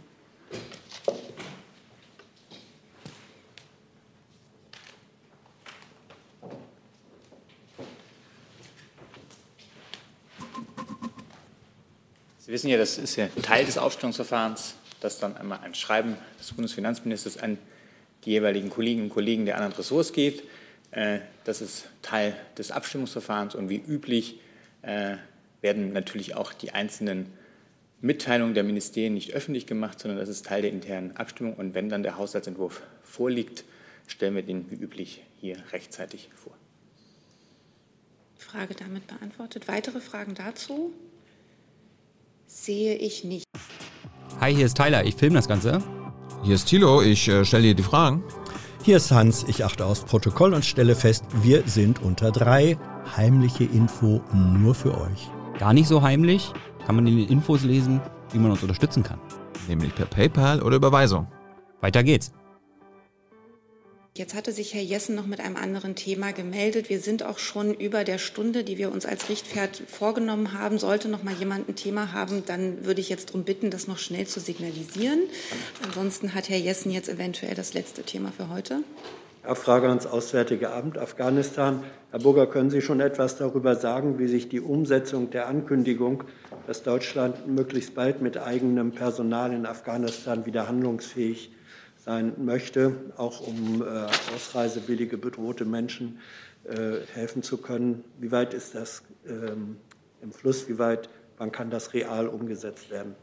Sie wissen ja, das ist ja Teil des Aufstellungsverfahrens, dass dann einmal ein Schreiben des Bundesfinanzministers an die jeweiligen Kolleginnen und Kollegen der anderen Ressorts geht. Äh, das ist Teil des Abstimmungsverfahrens und wie üblich äh, werden natürlich auch die einzelnen Mitteilungen der Ministerien nicht öffentlich gemacht, sondern das ist Teil der internen Abstimmung. Und wenn dann der Haushaltsentwurf vorliegt, stellen wir den wie üblich hier rechtzeitig vor. Frage damit beantwortet. Weitere Fragen dazu? Sehe ich nicht. Hi, hier ist Tyler, ich filme das Ganze. Hier ist Thilo, ich äh, stelle dir die Fragen. Hier ist Hans, ich achte aufs Protokoll und stelle fest, wir sind unter drei. Heimliche Info nur für euch. Gar nicht so heimlich, kann man in den Infos lesen, wie man uns unterstützen kann. Nämlich per PayPal oder Überweisung. Weiter geht's. Jetzt hatte sich Herr Jessen noch mit einem anderen Thema gemeldet. Wir sind auch schon über der Stunde, die wir uns als Richtpferd vorgenommen haben. Sollte noch mal jemand ein Thema haben, dann würde ich jetzt darum bitten, das noch schnell zu signalisieren. Ansonsten hat Herr Jessen jetzt eventuell das letzte Thema für heute. Frage ans Auswärtige Amt Afghanistan. Herr Burger, können Sie schon etwas darüber sagen, wie sich die Umsetzung der Ankündigung, dass Deutschland möglichst bald mit eigenem Personal in Afghanistan wieder handlungsfähig sein möchte, auch um äh, ausreisewillige, bedrohte Menschen äh, helfen zu können. Wie weit ist das ähm, im Fluss? Wie weit, wann kann das real umgesetzt werden?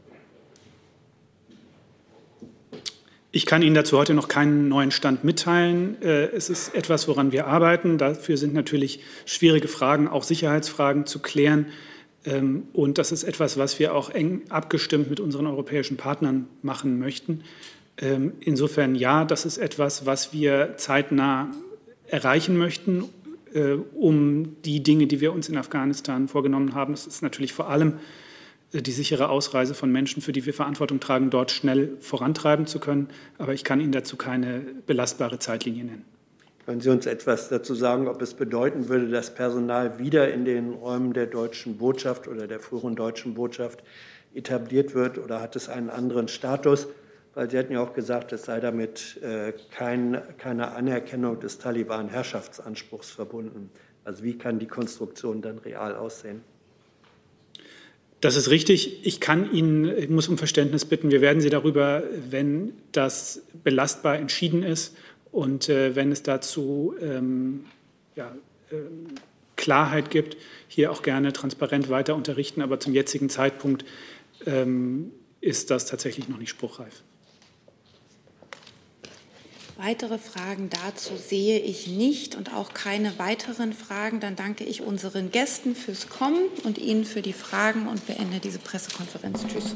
Ich kann Ihnen dazu heute noch keinen neuen Stand mitteilen. Äh, es ist etwas, woran wir arbeiten. Dafür sind natürlich schwierige Fragen, auch Sicherheitsfragen zu klären. Ähm, und das ist etwas, was wir auch eng abgestimmt mit unseren europäischen Partnern machen möchten. Ähm, insofern ja, das ist etwas, was wir zeitnah erreichen möchten, äh, um die Dinge, die wir uns in Afghanistan vorgenommen haben. Das ist natürlich vor allem die sichere Ausreise von Menschen, für die wir Verantwortung tragen, dort schnell vorantreiben zu können. Aber ich kann Ihnen dazu keine belastbare Zeitlinie nennen. Können Sie uns etwas dazu sagen, ob es bedeuten würde, dass Personal wieder in den Räumen der deutschen Botschaft oder der früheren deutschen Botschaft etabliert wird oder hat es einen anderen Status? Weil Sie hatten ja auch gesagt, es sei damit äh, kein, keine Anerkennung des Taliban-Herrschaftsanspruchs verbunden. Also wie kann die Konstruktion dann real aussehen? Das ist richtig. Ich kann Ihnen, ich muss um Verständnis bitten. Wir werden Sie darüber, wenn das belastbar entschieden ist und äh, wenn es dazu ähm, ja, äh, Klarheit gibt, hier auch gerne transparent weiter unterrichten. Aber zum jetzigen Zeitpunkt ähm, ist das tatsächlich noch nicht spruchreif. Weitere Fragen dazu sehe ich nicht und auch keine weiteren Fragen. Dann danke ich unseren Gästen fürs Kommen und Ihnen für die Fragen und beende diese Pressekonferenz. Tschüss.